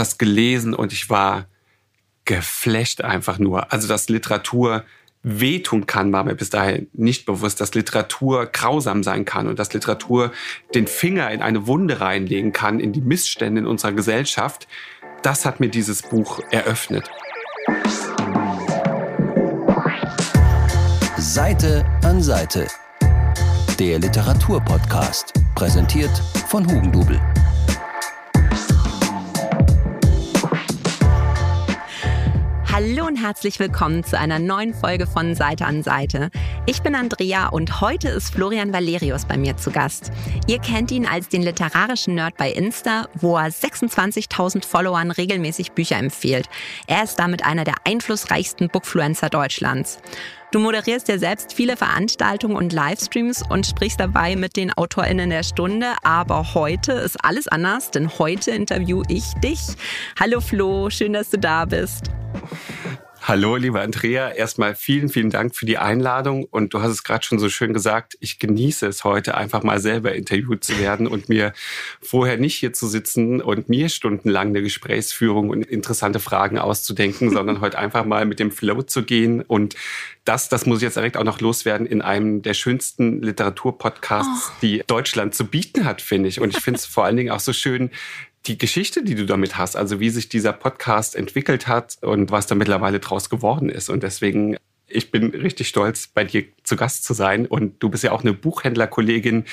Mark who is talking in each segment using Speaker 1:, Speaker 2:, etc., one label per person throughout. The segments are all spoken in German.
Speaker 1: das gelesen und ich war geflasht einfach nur. Also, dass Literatur wehtun kann, war mir bis dahin nicht bewusst, dass Literatur grausam sein kann und dass Literatur den Finger in eine Wunde reinlegen kann, in die Missstände in unserer Gesellschaft. Das hat mir dieses Buch eröffnet.
Speaker 2: Seite an Seite. Der Literaturpodcast, präsentiert von Hugendubel.
Speaker 3: Hallo und herzlich willkommen zu einer neuen Folge von Seite an Seite. Ich bin Andrea und heute ist Florian Valerius bei mir zu Gast. Ihr kennt ihn als den literarischen Nerd bei Insta, wo er 26.000 Followern regelmäßig Bücher empfiehlt. Er ist damit einer der einflussreichsten Bookfluencer Deutschlands. Du moderierst ja selbst viele Veranstaltungen und Livestreams und sprichst dabei mit den AutorInnen der Stunde. Aber heute ist alles anders, denn heute interview ich dich. Hallo Flo, schön, dass du da bist.
Speaker 1: Hallo, liebe Andrea. Erstmal vielen, vielen Dank für die Einladung. Und du hast es gerade schon so schön gesagt, ich genieße es heute einfach mal selber interviewt zu werden und mir vorher nicht hier zu sitzen und mir stundenlang eine Gesprächsführung und interessante Fragen auszudenken, sondern heute einfach mal mit dem Flow zu gehen. Und das, das muss ich jetzt direkt auch noch loswerden, in einem der schönsten Literaturpodcasts, oh. die Deutschland zu bieten hat, finde ich. Und ich finde es vor allen Dingen auch so schön, die Geschichte, die du damit hast, also wie sich dieser Podcast entwickelt hat und was da mittlerweile draus geworden ist. Und deswegen, ich bin richtig stolz, bei dir zu Gast zu sein. Und du bist ja auch eine Buchhändlerkollegin,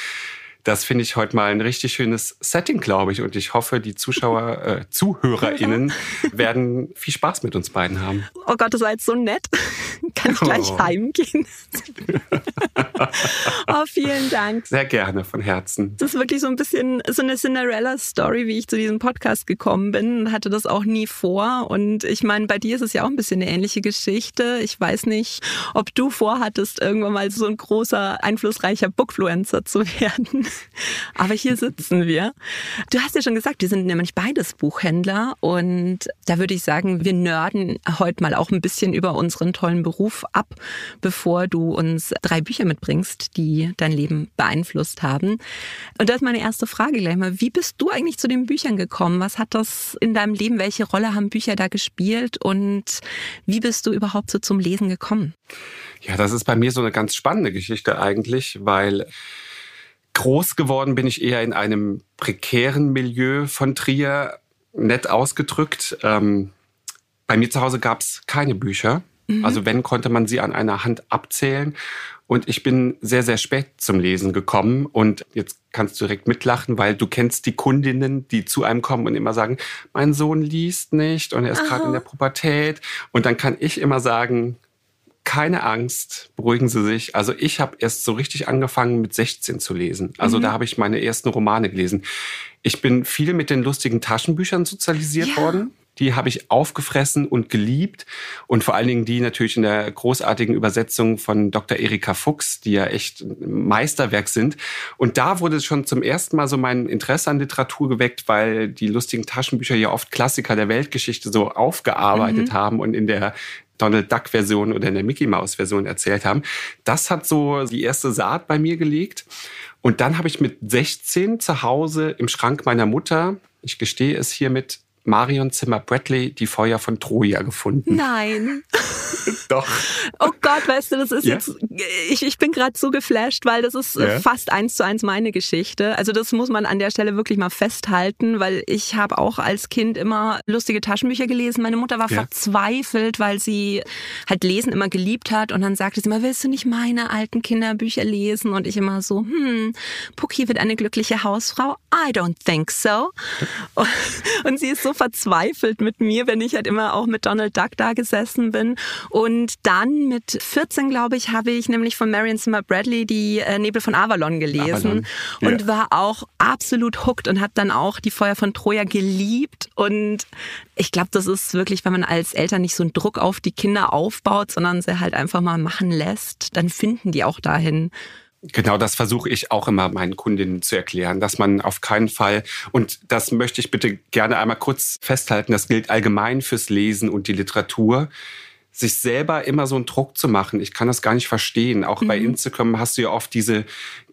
Speaker 1: das finde ich heute mal ein richtig schönes Setting, glaube ich. Und ich hoffe, die Zuschauer, äh, ZuhörerInnen werden viel Spaß mit uns beiden haben.
Speaker 3: Oh Gott, das war jetzt so nett. Kann ich gleich oh. heimgehen? oh, vielen Dank.
Speaker 1: Sehr gerne, von Herzen.
Speaker 3: Das ist wirklich so ein bisschen so eine Cinderella-Story, wie ich zu diesem Podcast gekommen bin. Hatte das auch nie vor. Und ich meine, bei dir ist es ja auch ein bisschen eine ähnliche Geschichte. Ich weiß nicht, ob du vorhattest, irgendwann mal so ein großer, einflussreicher Bookfluencer zu werden. Aber hier sitzen wir. Du hast ja schon gesagt, wir sind nämlich beides Buchhändler und da würde ich sagen, wir nörden heute mal auch ein bisschen über unseren tollen Beruf ab, bevor du uns drei Bücher mitbringst, die dein Leben beeinflusst haben. Und das ist meine erste Frage gleich mal. Wie bist du eigentlich zu den Büchern gekommen? Was hat das in deinem Leben? Welche Rolle haben Bücher da gespielt? Und wie bist du überhaupt so zum Lesen gekommen?
Speaker 1: Ja, das ist bei mir so eine ganz spannende Geschichte eigentlich, weil Groß geworden bin ich eher in einem prekären Milieu von Trier, nett ausgedrückt. Ähm, bei mir zu Hause gab es keine Bücher. Mhm. Also wenn, konnte man sie an einer Hand abzählen. Und ich bin sehr, sehr spät zum Lesen gekommen. Und jetzt kannst du direkt mitlachen, weil du kennst die Kundinnen, die zu einem kommen und immer sagen, mein Sohn liest nicht und er ist gerade in der Pubertät. Und dann kann ich immer sagen, keine Angst, beruhigen Sie sich. Also ich habe erst so richtig angefangen mit 16 zu lesen. Also mhm. da habe ich meine ersten Romane gelesen. Ich bin viel mit den lustigen Taschenbüchern sozialisiert ja. worden. Die habe ich aufgefressen und geliebt. Und vor allen Dingen die natürlich in der großartigen Übersetzung von Dr. Erika Fuchs, die ja echt Meisterwerk sind. Und da wurde schon zum ersten Mal so mein Interesse an Literatur geweckt, weil die lustigen Taschenbücher ja oft Klassiker der Weltgeschichte so aufgearbeitet mhm. haben und in der Donald Duck Version oder in der Mickey Mouse Version erzählt haben. Das hat so die erste Saat bei mir gelegt. Und dann habe ich mit 16 zu Hause im Schrank meiner Mutter, ich gestehe es hiermit, Marion Zimmer Bradley die Feuer von Troja gefunden.
Speaker 3: Nein.
Speaker 1: Doch.
Speaker 3: Oh Gott, weißt du, das ist ja? jetzt, ich, ich bin gerade so geflasht, weil das ist ja? fast eins zu eins meine Geschichte. Also das muss man an der Stelle wirklich mal festhalten, weil ich habe auch als Kind immer lustige Taschenbücher gelesen. Meine Mutter war ja. verzweifelt, weil sie halt Lesen immer geliebt hat und dann sagte sie immer, willst du nicht meine alten Kinderbücher lesen? Und ich immer so, hm, Pucki wird eine glückliche Hausfrau? I don't think so. Und sie ist so verzweifelt mit mir, wenn ich halt immer auch mit Donald Duck da gesessen bin. Und dann mit 14, glaube ich, habe ich nämlich von Marion Zimmer Bradley die äh, Nebel von Avalon gelesen Avalon. Ja. und war auch absolut hooked und habe dann auch die Feuer von Troja geliebt. Und ich glaube, das ist wirklich, wenn man als Eltern nicht so einen Druck auf die Kinder aufbaut, sondern sie halt einfach mal machen lässt, dann finden die auch dahin.
Speaker 1: Genau, das versuche ich auch immer meinen Kundinnen zu erklären, dass man auf keinen Fall, und das möchte ich bitte gerne einmal kurz festhalten, das gilt allgemein fürs Lesen und die Literatur, sich selber immer so einen Druck zu machen. Ich kann das gar nicht verstehen. Auch mhm. bei Instagram hast du ja oft diese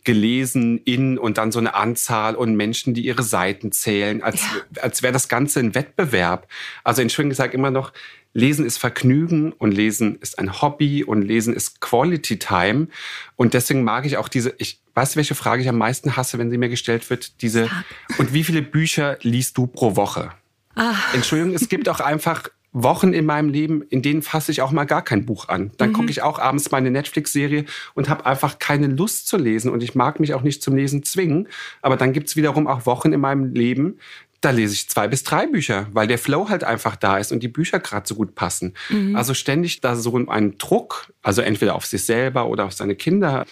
Speaker 1: gelesen in und dann so eine Anzahl und Menschen, die ihre Seiten zählen, als, ja. als wäre das Ganze ein Wettbewerb. Also Entschuldigung, ich sage immer noch, Lesen ist Vergnügen und Lesen ist ein Hobby und Lesen ist Quality Time. Und deswegen mag ich auch diese, ich weiß, welche Frage ich am meisten hasse, wenn sie mir gestellt wird, diese, und wie viele Bücher liest du pro Woche? Ah. Entschuldigung, es gibt auch einfach Wochen in meinem Leben, in denen fasse ich auch mal gar kein Buch an. Dann mhm. gucke ich auch abends meine Netflix-Serie und habe einfach keine Lust zu lesen. Und ich mag mich auch nicht zum Lesen zwingen. Aber dann gibt's wiederum auch Wochen in meinem Leben, da lese ich zwei bis drei Bücher, weil der Flow halt einfach da ist und die Bücher gerade so gut passen. Mhm. Also ständig da so einen Druck, also entweder auf sich selber oder auf seine Kinder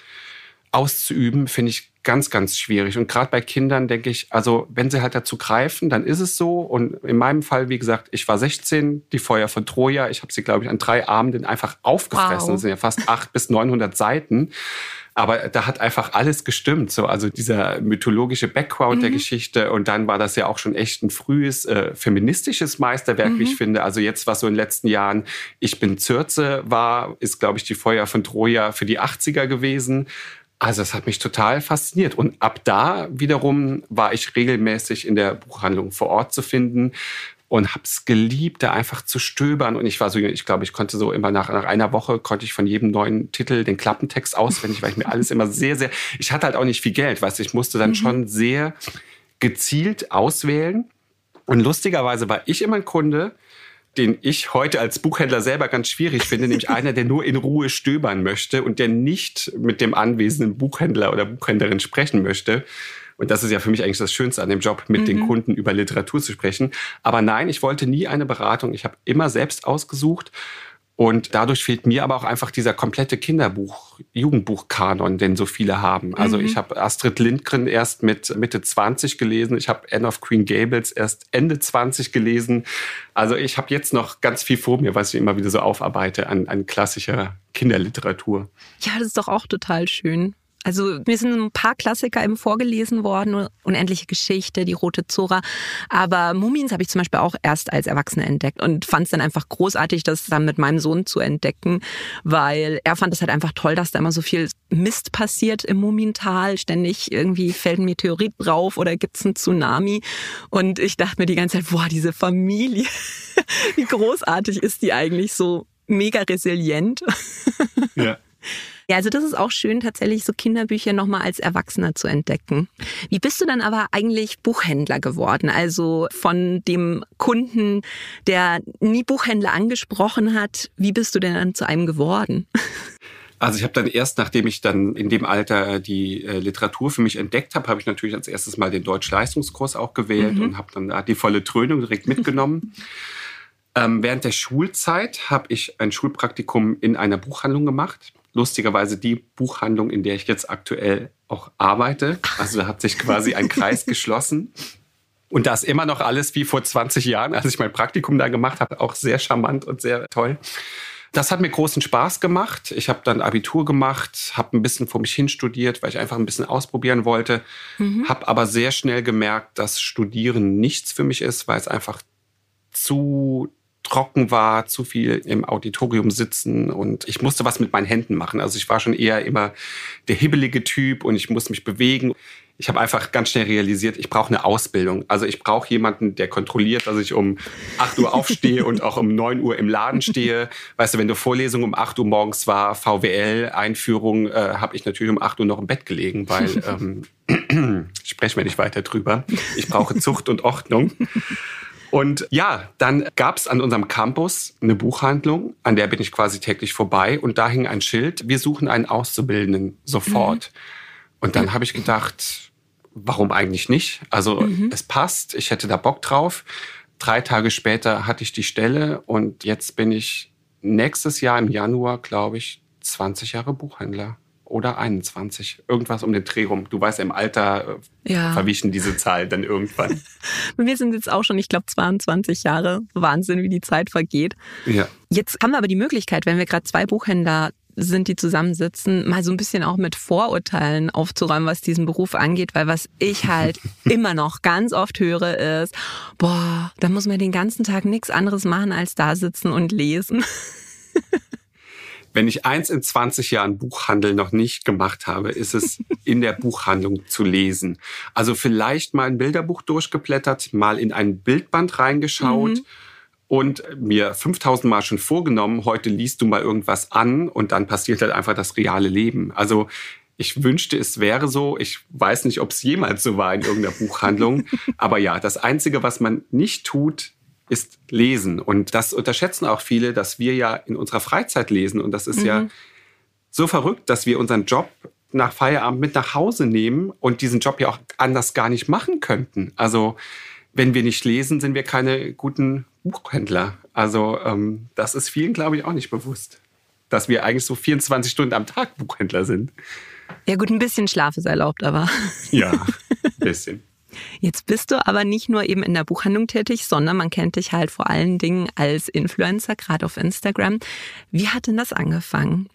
Speaker 1: auszuüben, finde ich ganz, ganz schwierig. Und gerade bei Kindern denke ich, also wenn sie halt dazu greifen, dann ist es so. Und in meinem Fall, wie gesagt, ich war 16, die Feuer von Troja. Ich habe sie, glaube ich, an drei Abenden einfach aufgefressen. Wow. Das sind ja fast 800 bis 900 Seiten. Aber da hat einfach alles gestimmt. So, also dieser mythologische Background mhm. der Geschichte. Und dann war das ja auch schon echt ein frühes äh, feministisches Meisterwerk, mhm. wie ich mhm. finde. Also jetzt, was so in den letzten Jahren Ich bin Zürze war, ist, glaube ich, die Feuer von Troja für die 80er gewesen. Also es hat mich total fasziniert. Und ab da wiederum war ich regelmäßig in der Buchhandlung vor Ort zu finden und habe es geliebt, da einfach zu stöbern. Und ich war so, ich glaube, ich konnte so immer nach, nach einer Woche konnte ich von jedem neuen Titel den Klappentext auswendig, weil ich mir alles immer sehr, sehr, ich hatte halt auch nicht viel Geld, weißt du, ich musste dann mhm. schon sehr gezielt auswählen. Und lustigerweise war ich immer ein Kunde, den ich heute als Buchhändler selber ganz schwierig finde, nämlich einer, der nur in Ruhe stöbern möchte und der nicht mit dem anwesenden Buchhändler oder Buchhändlerin sprechen möchte. Und das ist ja für mich eigentlich das Schönste an dem Job, mit mhm. den Kunden über Literatur zu sprechen. Aber nein, ich wollte nie eine Beratung. Ich habe immer selbst ausgesucht und dadurch fehlt mir aber auch einfach dieser komplette Kinderbuch, Jugendbuchkanon, den so viele haben. Also mhm. ich habe Astrid Lindgren erst mit Mitte 20 gelesen, ich habe Anne of Queen Gables erst Ende 20 gelesen. Also ich habe jetzt noch ganz viel vor mir, was ich immer wieder so aufarbeite an, an klassischer Kinderliteratur.
Speaker 3: Ja, das ist doch auch total schön. Also mir sind ein paar Klassiker eben vorgelesen worden, Unendliche Geschichte, Die Rote Zora. Aber Mumins habe ich zum Beispiel auch erst als Erwachsene entdeckt und fand es dann einfach großartig, das dann mit meinem Sohn zu entdecken, weil er fand es halt einfach toll, dass da immer so viel Mist passiert im Mumintal. Ständig irgendwie fällt ein Meteorit drauf oder gibt es einen Tsunami. Und ich dachte mir die ganze Zeit, boah, diese Familie, wie großartig ist die eigentlich so mega resilient. Ja. Ja, also das ist auch schön, tatsächlich so Kinderbücher nochmal als Erwachsener zu entdecken. Wie bist du dann aber eigentlich Buchhändler geworden? Also von dem Kunden, der nie Buchhändler angesprochen hat, wie bist du denn dann zu einem geworden?
Speaker 1: Also ich habe dann erst, nachdem ich dann in dem Alter die äh, Literatur für mich entdeckt habe, habe ich natürlich als erstes mal den Deutsch-Leistungskurs auch gewählt mhm. und habe dann da die volle Trönung direkt mitgenommen. ähm, während der Schulzeit habe ich ein Schulpraktikum in einer Buchhandlung gemacht lustigerweise die Buchhandlung, in der ich jetzt aktuell auch arbeite. Also da hat sich quasi ein Kreis geschlossen. Und da ist immer noch alles wie vor 20 Jahren, als ich mein Praktikum da gemacht habe, auch sehr charmant und sehr toll. Das hat mir großen Spaß gemacht. Ich habe dann Abitur gemacht, habe ein bisschen vor mich hin studiert, weil ich einfach ein bisschen ausprobieren wollte. Mhm. Habe aber sehr schnell gemerkt, dass Studieren nichts für mich ist, weil es einfach zu trocken war, zu viel im Auditorium sitzen und ich musste was mit meinen Händen machen. Also ich war schon eher immer der hibbelige Typ und ich musste mich bewegen. Ich habe einfach ganz schnell realisiert, ich brauche eine Ausbildung. Also ich brauche jemanden, der kontrolliert, dass ich um 8 Uhr aufstehe und auch um 9 Uhr im Laden stehe. Weißt du, wenn du Vorlesung um 8 Uhr morgens war, VWL-Einführung, äh, habe ich natürlich um 8 Uhr noch im Bett gelegen, weil ähm, sprechen wir nicht weiter drüber. Ich brauche Zucht und Ordnung. Und ja, dann gab es an unserem Campus eine Buchhandlung, an der bin ich quasi täglich vorbei und da hing ein Schild, wir suchen einen Auszubildenden sofort. Mhm. Und dann habe ich gedacht, warum eigentlich nicht? Also mhm. es passt, ich hätte da Bock drauf. Drei Tage später hatte ich die Stelle und jetzt bin ich nächstes Jahr im Januar, glaube ich, 20 Jahre Buchhändler oder 21. Irgendwas um den Dreh rum. Du weißt, im Alter äh, ja. verwischen diese Zahlen dann irgendwann.
Speaker 3: wir sind jetzt auch schon, ich glaube, 22 Jahre. Wahnsinn, wie die Zeit vergeht. Ja. Jetzt haben wir aber die Möglichkeit, wenn wir gerade zwei Buchhändler sind, die zusammensitzen, mal so ein bisschen auch mit Vorurteilen aufzuräumen, was diesen Beruf angeht, weil was ich halt immer noch ganz oft höre ist, boah, da muss man den ganzen Tag nichts anderes machen als da sitzen und lesen.
Speaker 1: Wenn ich eins in 20 Jahren Buchhandel noch nicht gemacht habe, ist es in der Buchhandlung zu lesen. Also vielleicht mal ein Bilderbuch durchgeblättert, mal in ein Bildband reingeschaut. Mhm und mir 5000 Mal schon vorgenommen, heute liest du mal irgendwas an und dann passiert halt einfach das reale Leben. Also ich wünschte, es wäre so. Ich weiß nicht, ob es jemals so war in irgendeiner Buchhandlung. Aber ja, das Einzige, was man nicht tut, ist lesen. Und das unterschätzen auch viele, dass wir ja in unserer Freizeit lesen. Und das ist mhm. ja so verrückt, dass wir unseren Job nach Feierabend mit nach Hause nehmen und diesen Job ja auch anders gar nicht machen könnten. Also wenn wir nicht lesen, sind wir keine guten Buchhändler. Also ähm, das ist vielen, glaube ich, auch nicht bewusst, dass wir eigentlich so 24 Stunden am Tag Buchhändler sind.
Speaker 3: Ja gut, ein bisschen Schlaf ist erlaubt, aber.
Speaker 1: Ja, ein bisschen.
Speaker 3: Jetzt bist du aber nicht nur eben in der Buchhandlung tätig, sondern man kennt dich halt vor allen Dingen als Influencer, gerade auf Instagram. Wie hat denn das angefangen?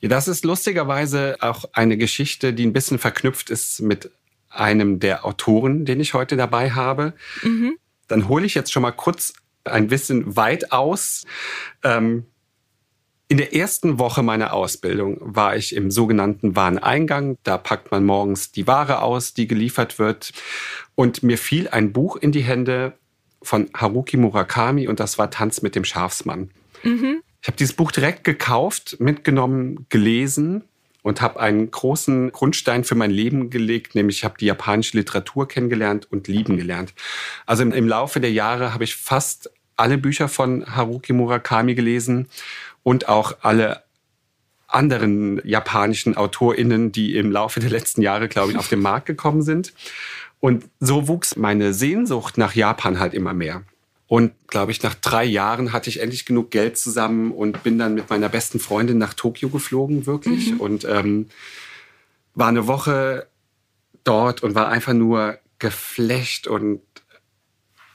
Speaker 1: Ja, das ist lustigerweise auch eine Geschichte, die ein bisschen verknüpft ist mit einem der Autoren, den ich heute dabei habe. Mhm. Dann hole ich jetzt schon mal kurz ein bisschen weit aus. Ähm, in der ersten Woche meiner Ausbildung war ich im sogenannten Wareneingang. Da packt man morgens die Ware aus, die geliefert wird. Und mir fiel ein Buch in die Hände von Haruki Murakami und das war Tanz mit dem Schafsmann. Mhm. Ich habe dieses Buch direkt gekauft, mitgenommen, gelesen und habe einen großen Grundstein für mein Leben gelegt, nämlich ich habe die japanische Literatur kennengelernt und lieben gelernt. Also im, im Laufe der Jahre habe ich fast alle Bücher von Haruki Murakami gelesen und auch alle anderen japanischen AutorInnen, die im Laufe der letzten Jahre, glaube ich, auf den Markt gekommen sind. Und so wuchs meine Sehnsucht nach Japan halt immer mehr. Und glaube ich, nach drei Jahren hatte ich endlich genug Geld zusammen und bin dann mit meiner besten Freundin nach Tokio geflogen, wirklich. Mhm. Und ähm, war eine Woche dort und war einfach nur geflecht und und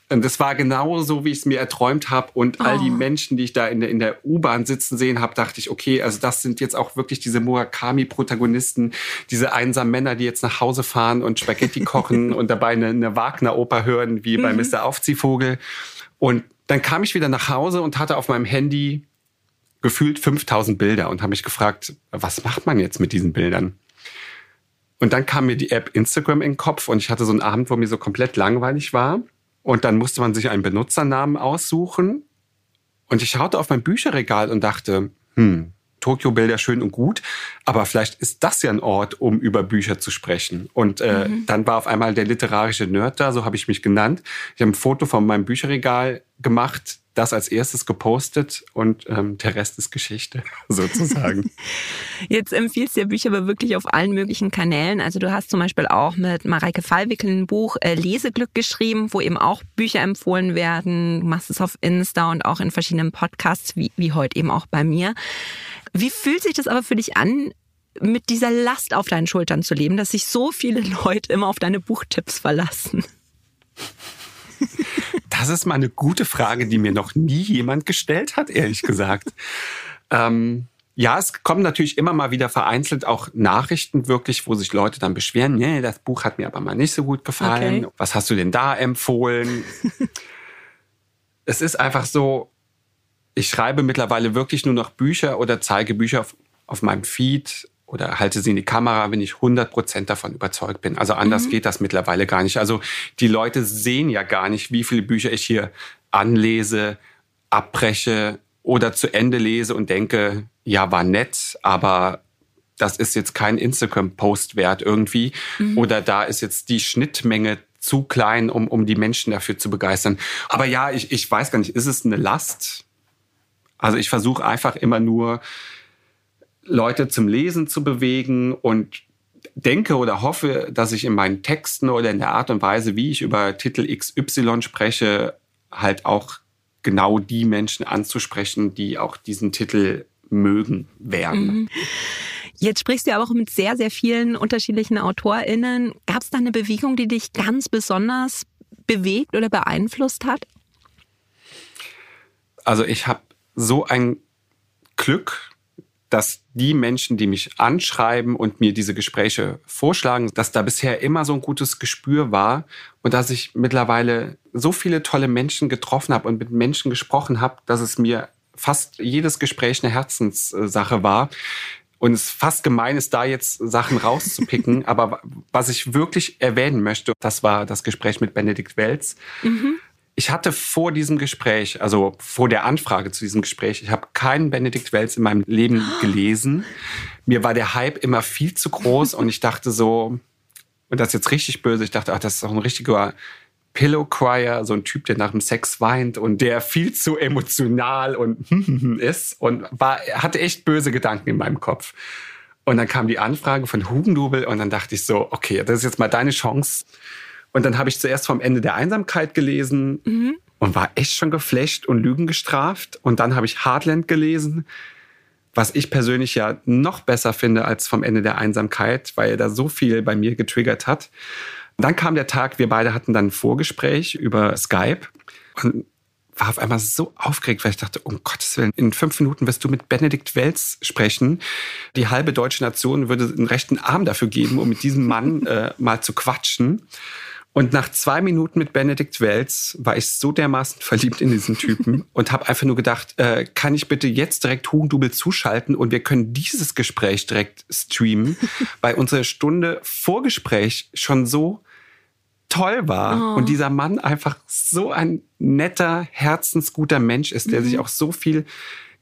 Speaker 1: das war genau so, wie ich es mir erträumt habe. Und all die oh. Menschen, die ich da in der, in der U-Bahn sitzen sehen habe, dachte ich, okay, also das sind jetzt auch wirklich diese Murakami-Protagonisten, diese einsamen Männer, die jetzt nach Hause fahren und Spaghetti kochen und dabei eine, eine Wagner-Oper hören, wie bei mhm. Mr. Aufziehvogel. Und dann kam ich wieder nach Hause und hatte auf meinem Handy gefühlt 5000 Bilder und habe mich gefragt, was macht man jetzt mit diesen Bildern? Und dann kam mir die App Instagram in den Kopf und ich hatte so einen Abend, wo mir so komplett langweilig war. Und dann musste man sich einen Benutzernamen aussuchen. Und ich schaute auf mein Bücherregal und dachte, hm, Tokio-Bilder schön und gut, aber vielleicht ist das ja ein Ort, um über Bücher zu sprechen. Und äh, mhm. dann war auf einmal der literarische Nerd da, so habe ich mich genannt. Ich habe ein Foto von meinem Bücherregal gemacht, das als erstes gepostet und ähm, der Rest ist Geschichte, sozusagen.
Speaker 3: Jetzt empfiehlst du ja Bücher aber wirklich auf allen möglichen Kanälen. Also du hast zum Beispiel auch mit Mareike Fallwickel ein Buch äh, Leseglück geschrieben, wo eben auch Bücher empfohlen werden. Du machst es auf Insta und auch in verschiedenen Podcasts, wie, wie heute eben auch bei mir. Wie fühlt sich das aber für dich an, mit dieser Last auf deinen Schultern zu leben, dass sich so viele Leute immer auf deine Buchtipps verlassen?
Speaker 1: Das ist mal eine gute Frage, die mir noch nie jemand gestellt hat, ehrlich gesagt. ähm, ja, es kommen natürlich immer mal wieder vereinzelt auch Nachrichten wirklich, wo sich Leute dann beschweren, nee, das Buch hat mir aber mal nicht so gut gefallen. Okay. Was hast du denn da empfohlen? es ist einfach so, ich schreibe mittlerweile wirklich nur noch Bücher oder zeige Bücher auf, auf meinem Feed oder halte sie in die Kamera, wenn ich 100% davon überzeugt bin. Also anders mhm. geht das mittlerweile gar nicht. Also die Leute sehen ja gar nicht, wie viele Bücher ich hier anlese, abbreche oder zu Ende lese und denke, ja, war nett, aber das ist jetzt kein Instagram-Post wert irgendwie. Mhm. Oder da ist jetzt die Schnittmenge zu klein, um, um die Menschen dafür zu begeistern. Aber ja, ich, ich weiß gar nicht, ist es eine Last? Also ich versuche einfach immer nur, Leute zum Lesen zu bewegen und denke oder hoffe, dass ich in meinen Texten oder in der Art und Weise, wie ich über Titel XY spreche, halt auch genau die Menschen anzusprechen, die auch diesen Titel mögen werden. Mhm.
Speaker 3: Jetzt sprichst du ja auch mit sehr, sehr vielen unterschiedlichen AutorInnen. Gab es da eine Bewegung, die dich ganz besonders bewegt oder beeinflusst hat?
Speaker 1: Also ich habe so ein Glück, dass die Menschen, die mich anschreiben und mir diese Gespräche vorschlagen, dass da bisher immer so ein gutes Gespür war und dass ich mittlerweile so viele tolle Menschen getroffen habe und mit Menschen gesprochen habe, dass es mir fast jedes Gespräch eine Herzenssache war. Und es ist fast gemein ist, da jetzt Sachen rauszupicken. Aber was ich wirklich erwähnen möchte, das war das Gespräch mit Benedikt Welz. Mhm. Ich hatte vor diesem Gespräch, also vor der Anfrage zu diesem Gespräch, ich habe keinen Benedikt Welz in meinem Leben gelesen. Mir war der Hype immer viel zu groß und ich dachte so, und das ist jetzt richtig böse, ich dachte, ach, das ist doch ein richtiger Pillow Crier, so ein Typ, der nach dem Sex weint und der viel zu emotional und ist und war, hatte echt böse Gedanken in meinem Kopf. Und dann kam die Anfrage von Hugendubel und dann dachte ich so, okay, das ist jetzt mal deine Chance. Und dann habe ich zuerst vom Ende der Einsamkeit gelesen mhm. und war echt schon geflasht und Lügen gestraft. Und dann habe ich Heartland gelesen, was ich persönlich ja noch besser finde als vom Ende der Einsamkeit, weil er da so viel bei mir getriggert hat. Dann kam der Tag, wir beide hatten dann ein Vorgespräch über Skype und war auf einmal so aufgeregt, weil ich dachte, um Gottes Willen, in fünf Minuten wirst du mit Benedikt Welz sprechen. Die halbe deutsche Nation würde einen rechten Arm dafür geben, um mit diesem Mann äh, mal zu quatschen. Und nach zwei Minuten mit Benedikt Welz war ich so dermaßen verliebt in diesen Typen und habe einfach nur gedacht, äh, kann ich bitte jetzt direkt Hugendubel zuschalten und wir können dieses Gespräch direkt streamen, weil unsere Stunde Vorgespräch schon so toll war oh. und dieser Mann einfach so ein netter, herzensguter Mensch ist, der mhm. sich auch so viel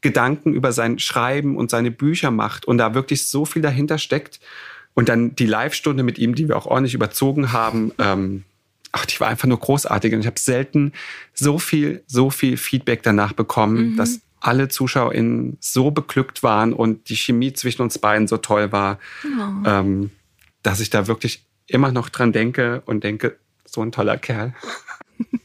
Speaker 1: Gedanken über sein Schreiben und seine Bücher macht und da wirklich so viel dahinter steckt. Und dann die Live-Stunde mit ihm, die wir auch ordentlich überzogen haben, ähm, ach, die war einfach nur großartig. Und ich habe selten so viel, so viel Feedback danach bekommen, mhm. dass alle ZuschauerInnen so beglückt waren und die Chemie zwischen uns beiden so toll war, oh. ähm, dass ich da wirklich immer noch dran denke und denke, so ein toller Kerl.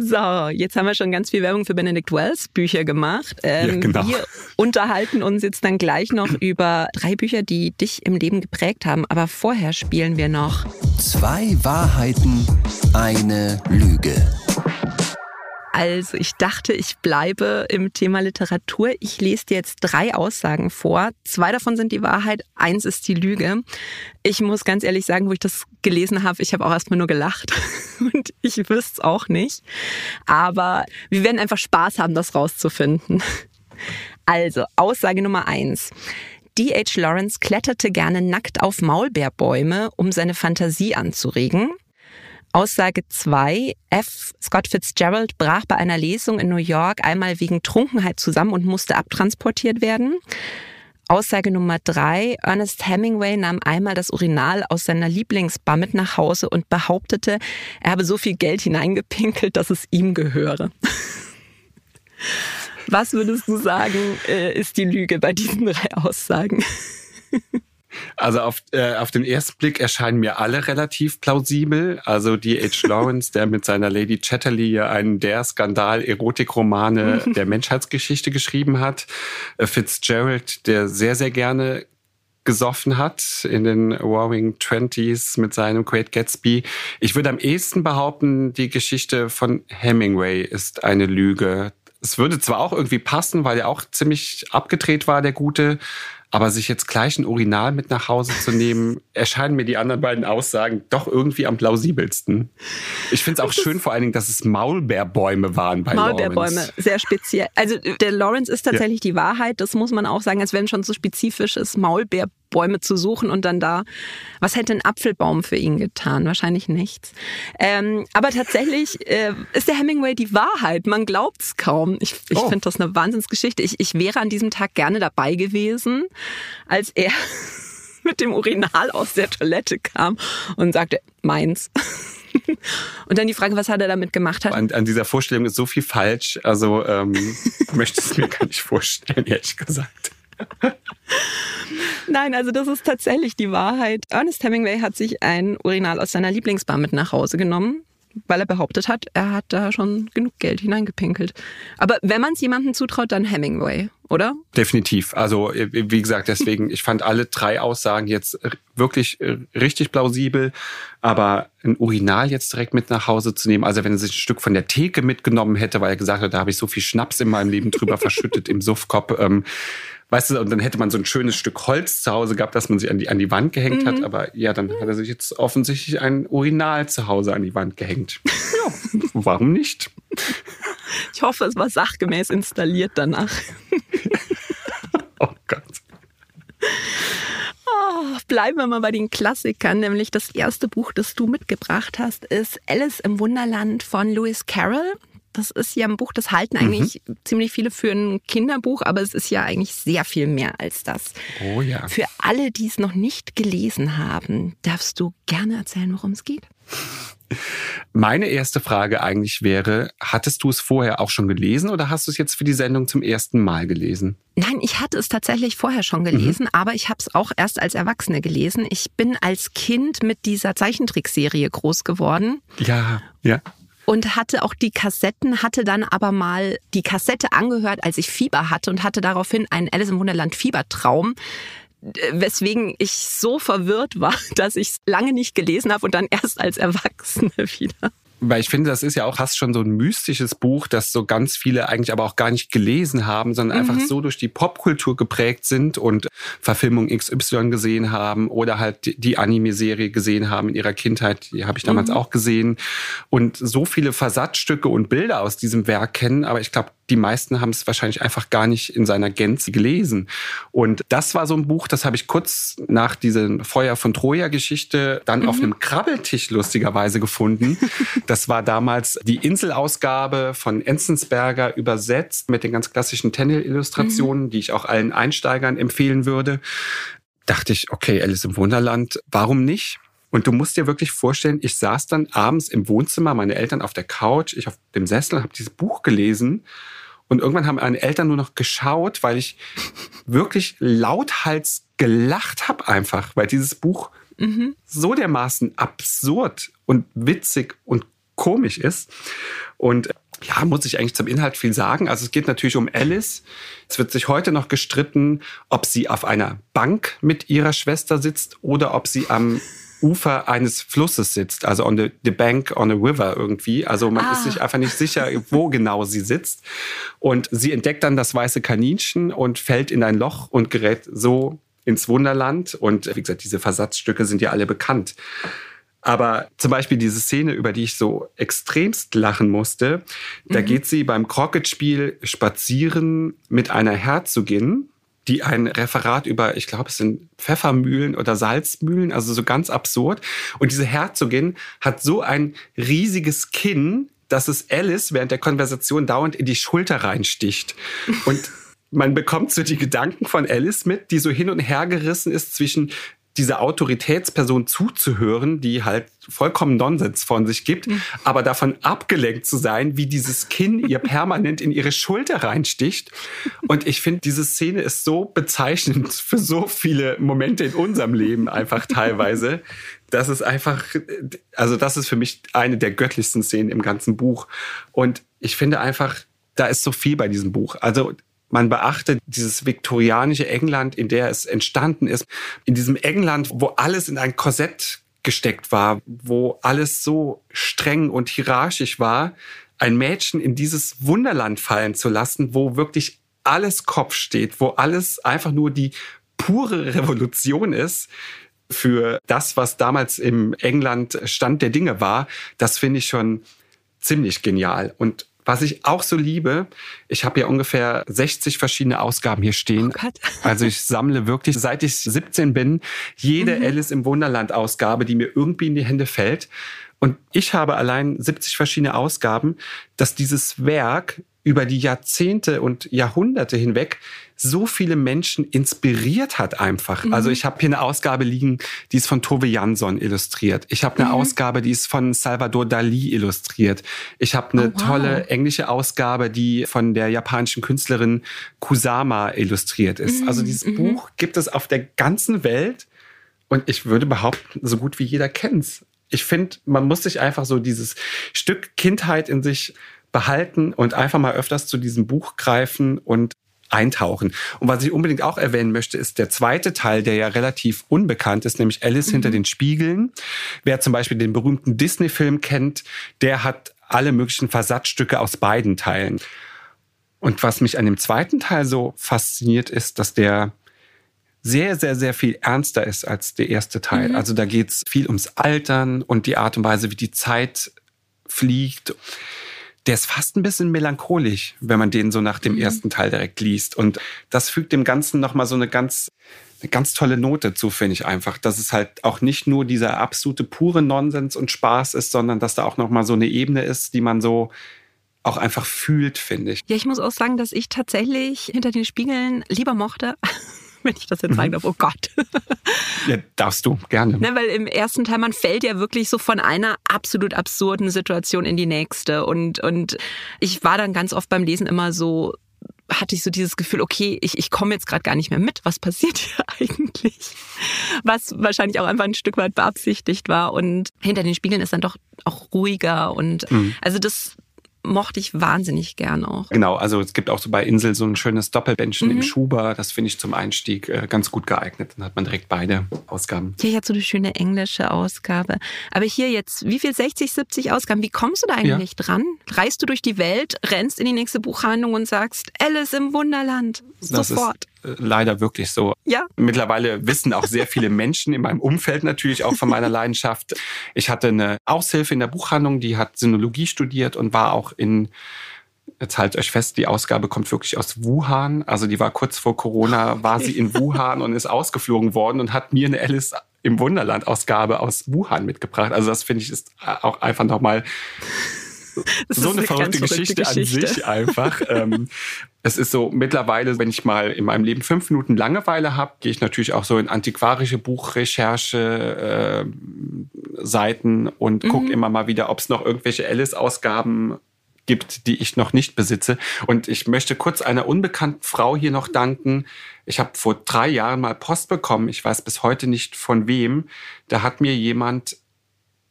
Speaker 3: So, jetzt haben wir schon ganz viel Werbung für Benedict Wells Bücher gemacht. Ähm, ja, genau. Wir unterhalten uns jetzt dann gleich noch über drei Bücher, die dich im Leben geprägt haben. Aber vorher spielen wir noch
Speaker 2: Zwei Wahrheiten, eine Lüge.
Speaker 3: Also ich dachte, ich bleibe im Thema Literatur. Ich lese dir jetzt drei Aussagen vor. Zwei davon sind die Wahrheit, eins ist die Lüge. Ich muss ganz ehrlich sagen, wo ich das gelesen habe, ich habe auch erstmal nur gelacht und ich wüsste es auch nicht. Aber wir werden einfach Spaß haben, das rauszufinden. Also, Aussage Nummer eins. D.H. Lawrence kletterte gerne nackt auf Maulbeerbäume, um seine Fantasie anzuregen. Aussage 2. F. Scott Fitzgerald brach bei einer Lesung in New York einmal wegen Trunkenheit zusammen und musste abtransportiert werden. Aussage Nummer 3. Ernest Hemingway nahm einmal das Urinal aus seiner Lieblingsbar mit nach Hause und behauptete, er habe so viel Geld hineingepinkelt, dass es ihm gehöre. Was würdest du sagen, äh, ist die Lüge bei diesen drei Aussagen?
Speaker 1: Also auf, äh, auf den ersten Blick erscheinen mir alle relativ plausibel. Also D.H. Lawrence, der mit seiner Lady Chatterley einen der Skandal-Erotikromane der Menschheitsgeschichte geschrieben hat. Äh, Fitzgerald, der sehr, sehr gerne gesoffen hat in den Roaring Twenties mit seinem Great Gatsby. Ich würde am ehesten behaupten, die Geschichte von Hemingway ist eine Lüge. Es würde zwar auch irgendwie passen, weil er auch ziemlich abgedreht war, der Gute, aber sich jetzt gleich ein Urinal mit nach Hause zu nehmen, erscheinen mir die anderen beiden Aussagen doch irgendwie am plausibelsten. Ich finde es auch schön vor allen Dingen, dass es Maulbeerbäume waren bei Maulbeerbäume, Lawrence.
Speaker 3: sehr speziell. Also der Lawrence ist tatsächlich ja. die Wahrheit, das muss man auch sagen, als wenn schon so spezifisch ist, Maulbeerbäume Bäume zu suchen und dann da, was hätte ein Apfelbaum für ihn getan? Wahrscheinlich nichts. Ähm, aber tatsächlich äh, ist der Hemingway die Wahrheit. Man glaubt es kaum. Ich, ich oh. finde das eine Wahnsinnsgeschichte. Ich, ich wäre an diesem Tag gerne dabei gewesen, als er mit dem Urinal aus der Toilette kam und sagte, meins. Und dann die Frage, was hat er damit gemacht? Hat?
Speaker 1: An, an dieser Vorstellung ist so viel falsch. Also ähm, möchte es mir gar nicht vorstellen, ehrlich gesagt.
Speaker 3: Nein, also das ist tatsächlich die Wahrheit. Ernest Hemingway hat sich ein Urinal aus seiner Lieblingsbar mit nach Hause genommen, weil er behauptet hat, er hat da schon genug Geld hineingepinkelt. Aber wenn man es jemandem zutraut, dann Hemingway, oder?
Speaker 1: Definitiv. Also wie gesagt, deswegen, ich fand alle drei Aussagen jetzt wirklich äh, richtig plausibel. Aber ein Urinal jetzt direkt mit nach Hause zu nehmen, also wenn er sich ein Stück von der Theke mitgenommen hätte, weil er gesagt hat, da habe ich so viel Schnaps in meinem Leben drüber verschüttet im Suffkopf, ähm, weißt du, und dann hätte man so ein schönes Stück Holz zu Hause gehabt, das man sich an die, an die Wand gehängt mhm. hat. Aber ja, dann hat er sich jetzt offensichtlich ein Urinal zu Hause an die Wand gehängt. Ja, warum nicht?
Speaker 3: Ich hoffe, es war sachgemäß installiert danach.
Speaker 1: oh Gott.
Speaker 3: Oh, bleiben wir mal bei den Klassikern, nämlich das erste Buch, das du mitgebracht hast, ist Alice im Wunderland von Lewis Carroll. Das ist ja ein Buch, das halten mhm. eigentlich mhm. ziemlich viele für ein Kinderbuch, aber es ist ja eigentlich sehr viel mehr als das.
Speaker 1: Oh ja.
Speaker 3: Für alle, die es noch nicht gelesen haben, darfst du gerne erzählen, worum es geht?
Speaker 1: Meine erste Frage eigentlich wäre, hattest du es vorher auch schon gelesen oder hast du es jetzt für die Sendung zum ersten Mal gelesen?
Speaker 3: Nein, ich hatte es tatsächlich vorher schon gelesen, mhm. aber ich habe es auch erst als Erwachsene gelesen. Ich bin als Kind mit dieser Zeichentrickserie groß geworden.
Speaker 1: Ja, ja
Speaker 3: und hatte auch die Kassetten, hatte dann aber mal die Kassette angehört, als ich Fieber hatte und hatte daraufhin einen Alice im Wunderland Fiebertraum weswegen ich so verwirrt war, dass ich es lange nicht gelesen habe und dann erst als Erwachsene wieder.
Speaker 1: Weil ich finde, das ist ja auch fast schon so ein mystisches Buch, das so ganz viele eigentlich aber auch gar nicht gelesen haben, sondern mhm. einfach so durch die Popkultur geprägt sind und Verfilmung XY gesehen haben oder halt die Anime-Serie gesehen haben in ihrer Kindheit. Die habe ich damals mhm. auch gesehen. Und so viele Versatzstücke und Bilder aus diesem Werk kennen. Aber ich glaube, die meisten haben es wahrscheinlich einfach gar nicht in seiner Gänze gelesen. Und das war so ein Buch, das habe ich kurz nach dieser Feuer von Troja-Geschichte dann mhm. auf einem Krabbeltisch lustigerweise gefunden. Das war damals die Inselausgabe von Enzensberger übersetzt mit den ganz klassischen Tennel-Illustrationen, mhm. die ich auch allen Einsteigern empfehlen würde. Dachte ich, okay, Alice im Wunderland, warum nicht? Und du musst dir wirklich vorstellen, ich saß dann abends im Wohnzimmer, meine Eltern auf der Couch, ich auf dem Sessel, habe dieses Buch gelesen und irgendwann haben meine Eltern nur noch geschaut, weil ich wirklich lauthals gelacht habe einfach, weil dieses Buch mhm. so dermaßen absurd und witzig und komisch ist. Und ja, muss ich eigentlich zum Inhalt viel sagen. Also es geht natürlich um Alice. Es wird sich heute noch gestritten, ob sie auf einer Bank mit ihrer Schwester sitzt oder ob sie am Ufer eines Flusses sitzt, also on the, the bank on a river irgendwie. Also man ah. ist sich einfach nicht sicher, wo genau sie sitzt. Und sie entdeckt dann das weiße Kaninchen und fällt in ein Loch und gerät so ins Wunderland. Und wie gesagt, diese Versatzstücke sind ja alle bekannt. Aber zum Beispiel diese Szene, über die ich so extremst lachen musste, da mhm. geht sie beim Crockett-Spiel spazieren mit einer Herzogin die ein Referat über, ich glaube, es sind Pfeffermühlen oder Salzmühlen, also so ganz absurd. Und diese Herzogin hat so ein riesiges Kinn, dass es Alice während der Konversation dauernd in die Schulter reinsticht. Und man bekommt so die Gedanken von Alice mit, die so hin und her gerissen ist zwischen dieser Autoritätsperson zuzuhören, die halt vollkommen Nonsens von sich gibt, mhm. aber davon abgelenkt zu sein, wie dieses Kinn ihr permanent in ihre Schulter reinsticht. Und ich finde, diese Szene ist so bezeichnend für so viele Momente in unserem Leben einfach teilweise. Das ist einfach, also das ist für mich eine der göttlichsten Szenen im ganzen Buch. Und ich finde einfach, da ist so viel bei diesem Buch. Also man beachtet dieses viktorianische England, in der es entstanden ist. In diesem England, wo alles in ein Korsett gesteckt war, wo alles so streng und hierarchisch war, ein Mädchen in dieses Wunderland fallen zu lassen, wo wirklich alles Kopf steht, wo alles einfach nur die pure Revolution ist für das, was damals im England Stand der Dinge war, das finde ich schon ziemlich genial. Und was ich auch so liebe, ich habe ja ungefähr 60 verschiedene Ausgaben hier stehen. Oh also ich sammle wirklich, seit ich 17 bin, jede mhm. Alice im Wunderland Ausgabe, die mir irgendwie in die Hände fällt. Und ich habe allein 70 verschiedene Ausgaben, dass dieses Werk über die Jahrzehnte und Jahrhunderte hinweg so viele Menschen inspiriert hat einfach. Mhm. Also ich habe hier eine Ausgabe liegen, die ist von Tove Jansson illustriert. Ich habe eine mhm. Ausgabe, die ist von Salvador Dali illustriert. Ich habe eine oh, wow. tolle englische Ausgabe, die von der japanischen Künstlerin Kusama illustriert ist. Mhm. Also dieses mhm. Buch gibt es auf der ganzen Welt und ich würde behaupten, so gut wie jeder kennt's. Ich finde, man muss sich einfach so dieses Stück Kindheit in sich behalten und einfach mal öfters zu diesem Buch greifen und eintauchen. Und was ich unbedingt auch erwähnen möchte, ist der zweite Teil, der ja relativ unbekannt ist, nämlich Alice mhm. hinter den Spiegeln. Wer zum Beispiel den berühmten Disney-Film kennt, der hat alle möglichen Versatzstücke aus beiden Teilen. Und was mich an dem zweiten Teil so fasziniert, ist, dass der sehr, sehr, sehr viel ernster ist als der erste Teil. Mhm. Also da geht's viel ums Altern und die Art und Weise, wie die Zeit fliegt der ist fast ein bisschen melancholisch, wenn man den so nach dem mhm. ersten Teil direkt liest. Und das fügt dem Ganzen nochmal so eine ganz, eine ganz tolle Note zu, finde ich einfach. Dass es halt auch nicht nur dieser absolute pure Nonsens und Spaß ist, sondern dass da auch nochmal so eine Ebene ist, die man so auch einfach fühlt, finde ich.
Speaker 3: Ja, ich muss auch sagen, dass ich tatsächlich hinter den Spiegeln lieber mochte. Wenn ich das jetzt sagen mhm. darf, oh Gott.
Speaker 1: Ja, darfst du, gerne.
Speaker 3: Ne, weil im ersten Teil, man fällt ja wirklich so von einer absolut absurden Situation in die nächste. Und, und ich war dann ganz oft beim Lesen immer so, hatte ich so dieses Gefühl, okay, ich, ich komme jetzt gerade gar nicht mehr mit. Was passiert hier eigentlich? Was wahrscheinlich auch einfach ein Stück weit beabsichtigt war. Und hinter den Spiegeln ist dann doch auch ruhiger. Und mhm. also das mochte ich wahnsinnig gern auch.
Speaker 1: Genau, also es gibt auch so bei Insel so ein schönes Doppelbändchen mhm. im Schuber. Das finde ich zum Einstieg äh, ganz gut geeignet. Dann hat man direkt beide Ausgaben.
Speaker 3: Hier hat so eine schöne englische Ausgabe. Aber hier jetzt, wie viel? 60, 70 Ausgaben? Wie kommst du da eigentlich ja. dran? Reist du durch die Welt, rennst in die nächste Buchhandlung und sagst, Alice im Wunderland.
Speaker 1: Das Sofort. Ist leider wirklich so.
Speaker 3: Ja.
Speaker 1: Mittlerweile wissen auch sehr viele Menschen in meinem Umfeld natürlich auch von meiner Leidenschaft. Ich hatte eine Aushilfe in der Buchhandlung, die hat Sinologie studiert und war auch in Jetzt haltet euch fest, die Ausgabe kommt wirklich aus Wuhan. Also die war kurz vor Corona, war sie in Wuhan und ist ausgeflogen worden und hat mir eine Alice im Wunderland Ausgabe aus Wuhan mitgebracht. Also das finde ich ist auch einfach nochmal so eine, eine verrückte, Geschichte, Geschichte, an sich einfach. ähm, es ist so mittlerweile, wenn ich mal in meinem Leben fünf Minuten Langeweile habe, gehe ich natürlich auch so in antiquarische Buchrecherche-Seiten äh, und mhm. gucke immer mal wieder, ob es noch irgendwelche Alice-Ausgaben gibt, die ich noch nicht besitze. Und ich möchte kurz einer unbekannten Frau hier noch danken. Ich habe vor drei Jahren mal Post bekommen. Ich weiß bis heute nicht von wem. Da hat mir jemand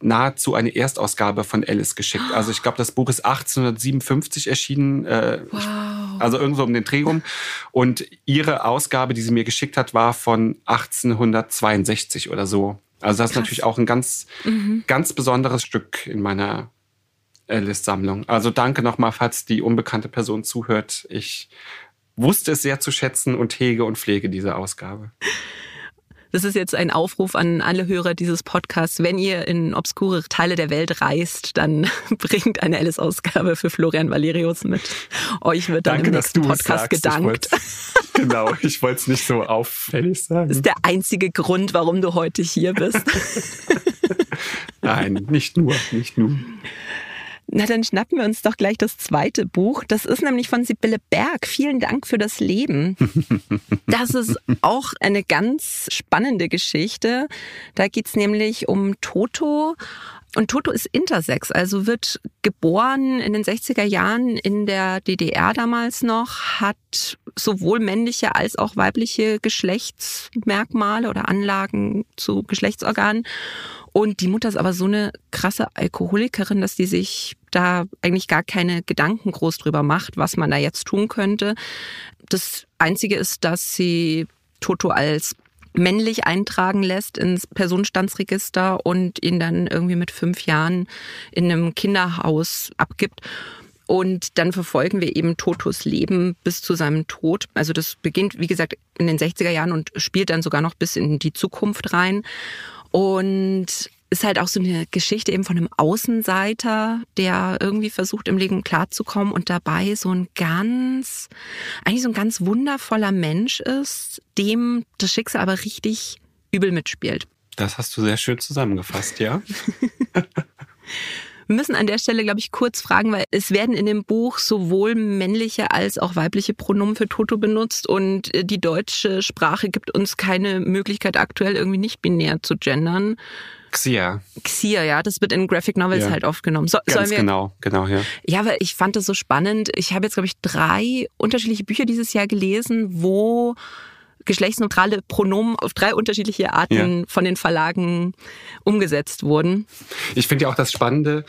Speaker 1: nahezu eine Erstausgabe von Alice geschickt. Also ich glaube, das Buch ist 1857 erschienen, äh, wow. also irgendwo um den Dreh rum. Und ihre Ausgabe, die sie mir geschickt hat, war von 1862 oder so. Also das Krass. ist natürlich auch ein ganz, mhm. ganz besonderes Stück in meiner Alice-Sammlung. Also danke nochmal, falls die unbekannte Person zuhört. Ich wusste es sehr zu schätzen und hege und pflege diese Ausgabe.
Speaker 3: Das ist jetzt ein Aufruf an alle Hörer dieses Podcasts. Wenn ihr in obskure Teile der Welt reist, dann bringt eine Alice-Ausgabe für Florian Valerius mit. Euch wird dann Danke, im nächsten Podcast sagst. gedankt.
Speaker 1: Ich genau, ich wollte es nicht so auffällig sagen.
Speaker 3: Das ist der einzige Grund, warum du heute hier bist.
Speaker 1: Nein, nicht nur, nicht nur.
Speaker 3: Na, dann schnappen wir uns doch gleich das zweite Buch. Das ist nämlich von Sibylle Berg. Vielen Dank für das Leben. Das ist auch eine ganz spannende Geschichte. Da geht's nämlich um Toto. Und Toto ist intersex, also wird geboren in den 60er Jahren in der DDR damals noch, hat sowohl männliche als auch weibliche Geschlechtsmerkmale oder Anlagen zu Geschlechtsorganen und die Mutter ist aber so eine krasse Alkoholikerin, dass die sich da eigentlich gar keine Gedanken groß drüber macht, was man da jetzt tun könnte. Das Einzige ist, dass sie Toto als männlich eintragen lässt ins Personenstandsregister und ihn dann irgendwie mit fünf Jahren in einem Kinderhaus abgibt. Und dann verfolgen wir eben Totos Leben bis zu seinem Tod. Also das beginnt, wie gesagt, in den 60er Jahren und spielt dann sogar noch bis in die Zukunft rein. Und ist halt auch so eine Geschichte eben von einem Außenseiter, der irgendwie versucht, im Leben klarzukommen und dabei so ein ganz, eigentlich so ein ganz wundervoller Mensch ist, dem das Schicksal aber richtig übel mitspielt.
Speaker 1: Das hast du sehr schön zusammengefasst, ja.
Speaker 3: Wir müssen an der Stelle, glaube ich, kurz fragen, weil es werden in dem Buch sowohl männliche als auch weibliche Pronomen für Toto benutzt und äh, die deutsche Sprache gibt uns keine Möglichkeit, aktuell irgendwie nicht binär zu gendern.
Speaker 1: Xia.
Speaker 3: Xia, ja, das wird in Graphic Novels ja. halt aufgenommen.
Speaker 1: So, Ganz wir, genau, genau, ja.
Speaker 3: Ja, weil ich fand das so spannend. Ich habe jetzt, glaube ich, drei unterschiedliche Bücher dieses Jahr gelesen, wo geschlechtsneutrale Pronomen auf drei unterschiedliche Arten ja. von den Verlagen umgesetzt wurden.
Speaker 1: Ich finde ja auch das Spannende,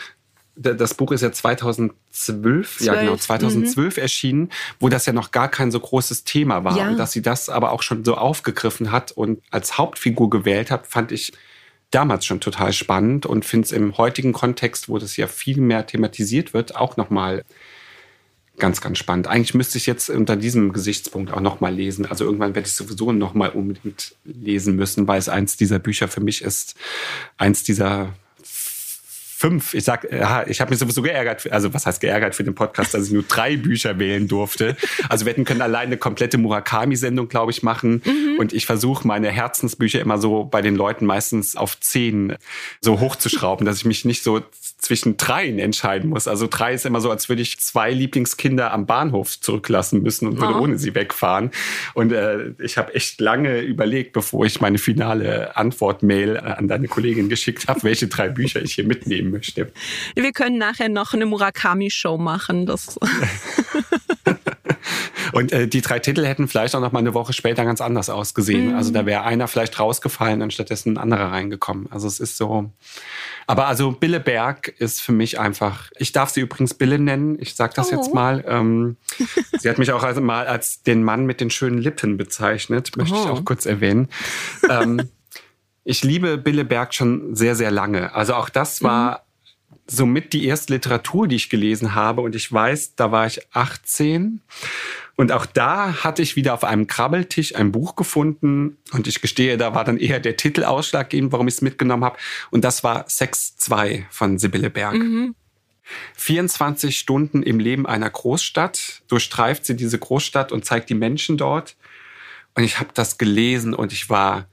Speaker 1: das Buch ist ja 2012, 12. ja genau, 2012 mhm. erschienen, wo das ja noch gar kein so großes Thema war. Ja. Und dass sie das aber auch schon so aufgegriffen hat und als Hauptfigur gewählt hat, fand ich damals schon total spannend und finde es im heutigen Kontext, wo das ja viel mehr thematisiert wird, auch nochmal ganz, ganz spannend. Eigentlich müsste ich jetzt unter diesem Gesichtspunkt auch nochmal lesen. Also irgendwann werde ich sowieso nochmal unbedingt lesen müssen, weil es eins dieser Bücher für mich ist, eins dieser fünf. Ich sag, ja, ich habe mich sowieso geärgert, also was heißt geärgert für den Podcast, dass ich nur drei Bücher wählen durfte. Also wir hätten können alleine eine komplette Murakami-Sendung, glaube ich, machen. Mhm. Und ich versuche meine Herzensbücher immer so bei den Leuten meistens auf zehn so hochzuschrauben, dass ich mich nicht so zwischen dreien entscheiden muss. Also drei ist immer so, als würde ich zwei Lieblingskinder am Bahnhof zurücklassen müssen und würde oh. ohne sie wegfahren. Und äh, ich habe echt lange überlegt, bevor ich meine finale Antwort-Mail an deine Kollegin geschickt habe, welche drei Bücher ich hier mitnehmen möchte.
Speaker 3: Wir können nachher noch eine Murakami-Show machen. Das
Speaker 1: Und äh, die drei Titel hätten vielleicht auch noch mal eine Woche später ganz anders ausgesehen. Mhm. Also da wäre einer vielleicht rausgefallen und stattdessen ein anderer reingekommen. Also es ist so. Aber also Bille Berg ist für mich einfach. Ich darf sie übrigens Bille nennen. Ich sage das oh. jetzt mal. Ähm, sie hat mich auch also mal als den Mann mit den schönen Lippen bezeichnet. Möchte oh. ich auch kurz erwähnen. ähm, ich liebe Bille Berg schon sehr, sehr lange. Also auch das war mhm somit die erste Literatur, die ich gelesen habe. Und ich weiß, da war ich 18. Und auch da hatte ich wieder auf einem Krabbeltisch ein Buch gefunden. Und ich gestehe, da war dann eher der Titel ausschlaggebend, warum ich es mitgenommen habe. Und das war Sex 2 von Sibylle Berg. Mhm. 24 Stunden im Leben einer Großstadt. Durchstreift sie diese Großstadt und zeigt die Menschen dort. Und ich habe das gelesen und ich war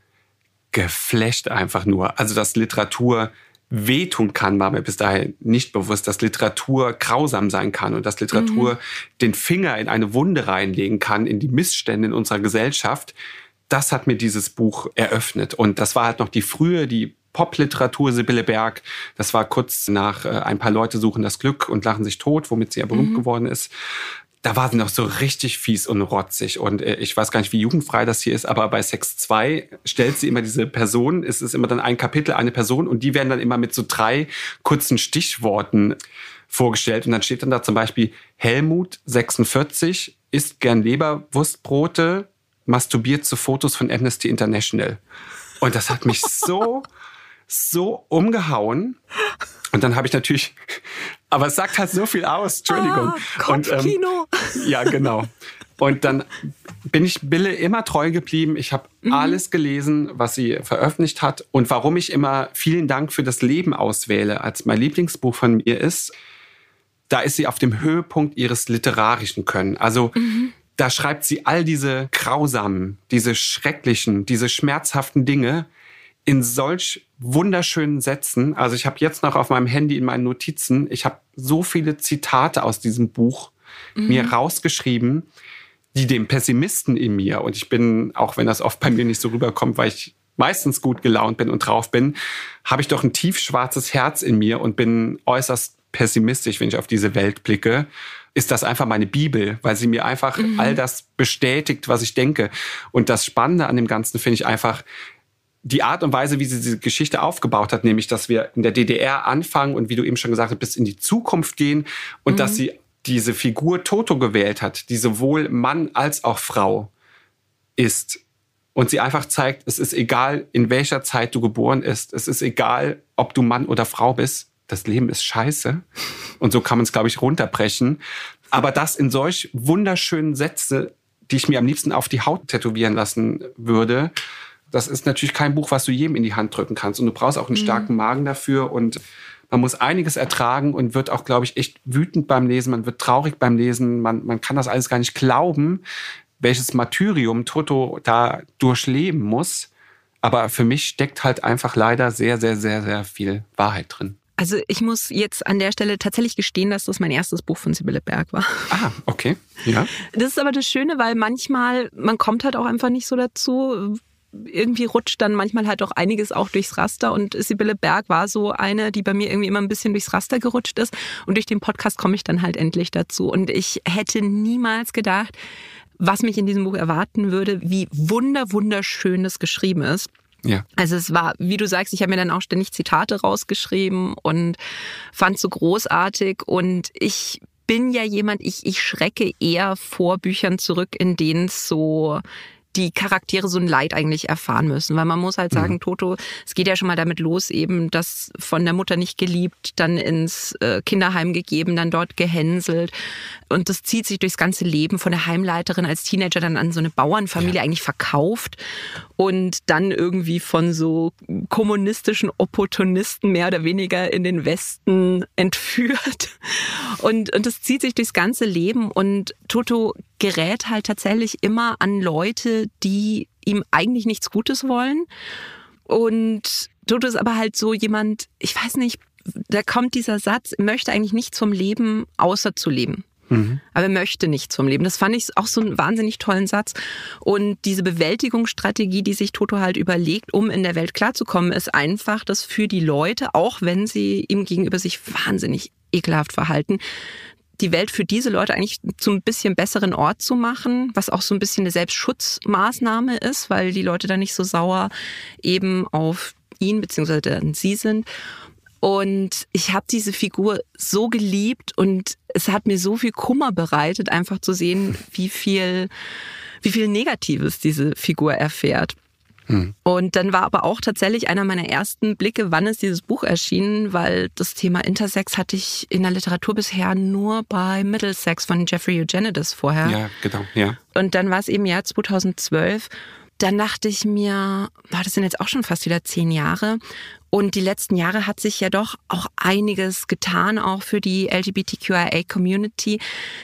Speaker 1: geflasht einfach nur. Also, dass Literatur wehtun kann, war mir bis dahin nicht bewusst, dass Literatur grausam sein kann und dass Literatur mhm. den Finger in eine Wunde reinlegen kann, in die Missstände in unserer Gesellschaft. Das hat mir dieses Buch eröffnet. Und das war halt noch die frühe, die Popliteratur Sibylle Berg. Das war kurz nach äh, Ein paar Leute suchen das Glück und lachen sich tot, womit sie ja berühmt mhm. geworden ist da war sie noch so richtig fies und rotzig. Und äh, ich weiß gar nicht, wie jugendfrei das hier ist, aber bei Sex 2 stellt sie immer diese Person, es ist immer dann ein Kapitel, eine Person und die werden dann immer mit so drei kurzen Stichworten vorgestellt. Und dann steht dann da zum Beispiel Helmut 46 isst gern Leberwurstbrote, masturbiert zu Fotos von Amnesty International. Und das hat mich so, so umgehauen. Und dann habe ich natürlich aber es sagt halt so viel aus, Entschuldigung.
Speaker 3: Ah, und, ähm,
Speaker 1: ja, genau. Und dann bin ich Bille immer treu geblieben. Ich habe mhm. alles gelesen, was sie veröffentlicht hat. Und warum ich immer vielen Dank für das Leben auswähle, als mein Lieblingsbuch von mir ist, da ist sie auf dem Höhepunkt ihres literarischen Können. Also mhm. da schreibt sie all diese grausamen, diese schrecklichen, diese schmerzhaften Dinge in solch wunderschönen Sätzen. Also ich habe jetzt noch auf meinem Handy in meinen Notizen, ich habe so viele Zitate aus diesem Buch mhm. mir rausgeschrieben, die dem Pessimisten in mir, und ich bin, auch wenn das oft bei mir nicht so rüberkommt, weil ich meistens gut gelaunt bin und drauf bin, habe ich doch ein tiefschwarzes Herz in mir und bin äußerst pessimistisch, wenn ich auf diese Welt blicke ist das einfach meine Bibel, weil sie mir einfach mhm. all das bestätigt, was ich denke. Und das Spannende an dem Ganzen finde ich einfach, die Art und Weise, wie sie diese Geschichte aufgebaut hat, nämlich, dass wir in der DDR anfangen und wie du eben schon gesagt hast, bis in die Zukunft gehen und mhm. dass sie diese Figur Toto gewählt hat, die sowohl Mann als auch Frau ist. Und sie einfach zeigt, es ist egal, in welcher Zeit du geboren bist. Es ist egal, ob du Mann oder Frau bist. Das Leben ist scheiße. Und so kann man es, glaube ich, runterbrechen. Aber das in solch wunderschönen Sätze, die ich mir am liebsten auf die Haut tätowieren lassen würde, das ist natürlich kein Buch, was du jedem in die Hand drücken kannst. Und du brauchst auch einen mhm. starken Magen dafür. Und man muss einiges ertragen und wird auch, glaube ich, echt wütend beim Lesen. Man wird traurig beim Lesen. Man, man kann das alles gar nicht glauben, welches Martyrium Toto da durchleben muss. Aber für mich steckt halt einfach leider sehr, sehr, sehr, sehr viel Wahrheit drin.
Speaker 3: Also ich muss jetzt an der Stelle tatsächlich gestehen, dass das mein erstes Buch von Sibylle Berg war.
Speaker 1: Ah, okay. Ja.
Speaker 3: Das ist aber das Schöne, weil manchmal, man kommt halt auch einfach nicht so dazu, irgendwie rutscht dann manchmal halt auch einiges auch durchs Raster. Und Sibylle Berg war so eine, die bei mir irgendwie immer ein bisschen durchs Raster gerutscht ist. Und durch den Podcast komme ich dann halt endlich dazu. Und ich hätte niemals gedacht, was mich in diesem Buch erwarten würde, wie wunder, wunderschön es geschrieben ist. Ja. Also es war, wie du sagst, ich habe mir dann auch ständig Zitate rausgeschrieben und fand so großartig. Und ich bin ja jemand, ich, ich schrecke eher vor Büchern zurück, in denen es so die Charaktere so ein Leid eigentlich erfahren müssen. Weil man muss halt sagen, mhm. Toto, es geht ja schon mal damit los, eben das von der Mutter nicht geliebt, dann ins äh, Kinderheim gegeben, dann dort gehänselt. Und das zieht sich durchs ganze Leben von der Heimleiterin als Teenager dann an so eine Bauernfamilie ja. eigentlich verkauft und dann irgendwie von so kommunistischen Opportunisten mehr oder weniger in den Westen entführt. Und, und das zieht sich durchs ganze Leben und Toto gerät halt tatsächlich immer an Leute, die ihm eigentlich nichts Gutes wollen. Und Toto ist aber halt so jemand, ich weiß nicht, da kommt dieser Satz, möchte eigentlich nichts vom Leben außer zu leben. Mhm. Aber er möchte nichts vom Leben. Das fand ich auch so einen wahnsinnig tollen Satz. Und diese Bewältigungsstrategie, die sich Toto halt überlegt, um in der Welt klarzukommen, ist einfach, dass für die Leute, auch wenn sie ihm gegenüber sich wahnsinnig ekelhaft verhalten, die Welt für diese Leute eigentlich zu ein bisschen besseren Ort zu machen, was auch so ein bisschen eine Selbstschutzmaßnahme ist, weil die Leute da nicht so sauer eben auf ihn bzw. sie sind. Und ich habe diese Figur so geliebt und es hat mir so viel Kummer bereitet, einfach zu sehen, wie viel, wie viel Negatives diese Figur erfährt. Hm. Und dann war aber auch tatsächlich einer meiner ersten Blicke, wann ist dieses Buch erschienen, weil das Thema Intersex hatte ich in der Literatur bisher nur bei Middlesex von Jeffrey Eugenides vorher.
Speaker 1: Ja, genau, ja.
Speaker 3: Und dann war es eben Jahr 2012 dann dachte ich mir, war das sind jetzt auch schon fast wieder zehn Jahre. Und die letzten Jahre hat sich ja doch auch einiges getan, auch für die LGBTQIA-Community.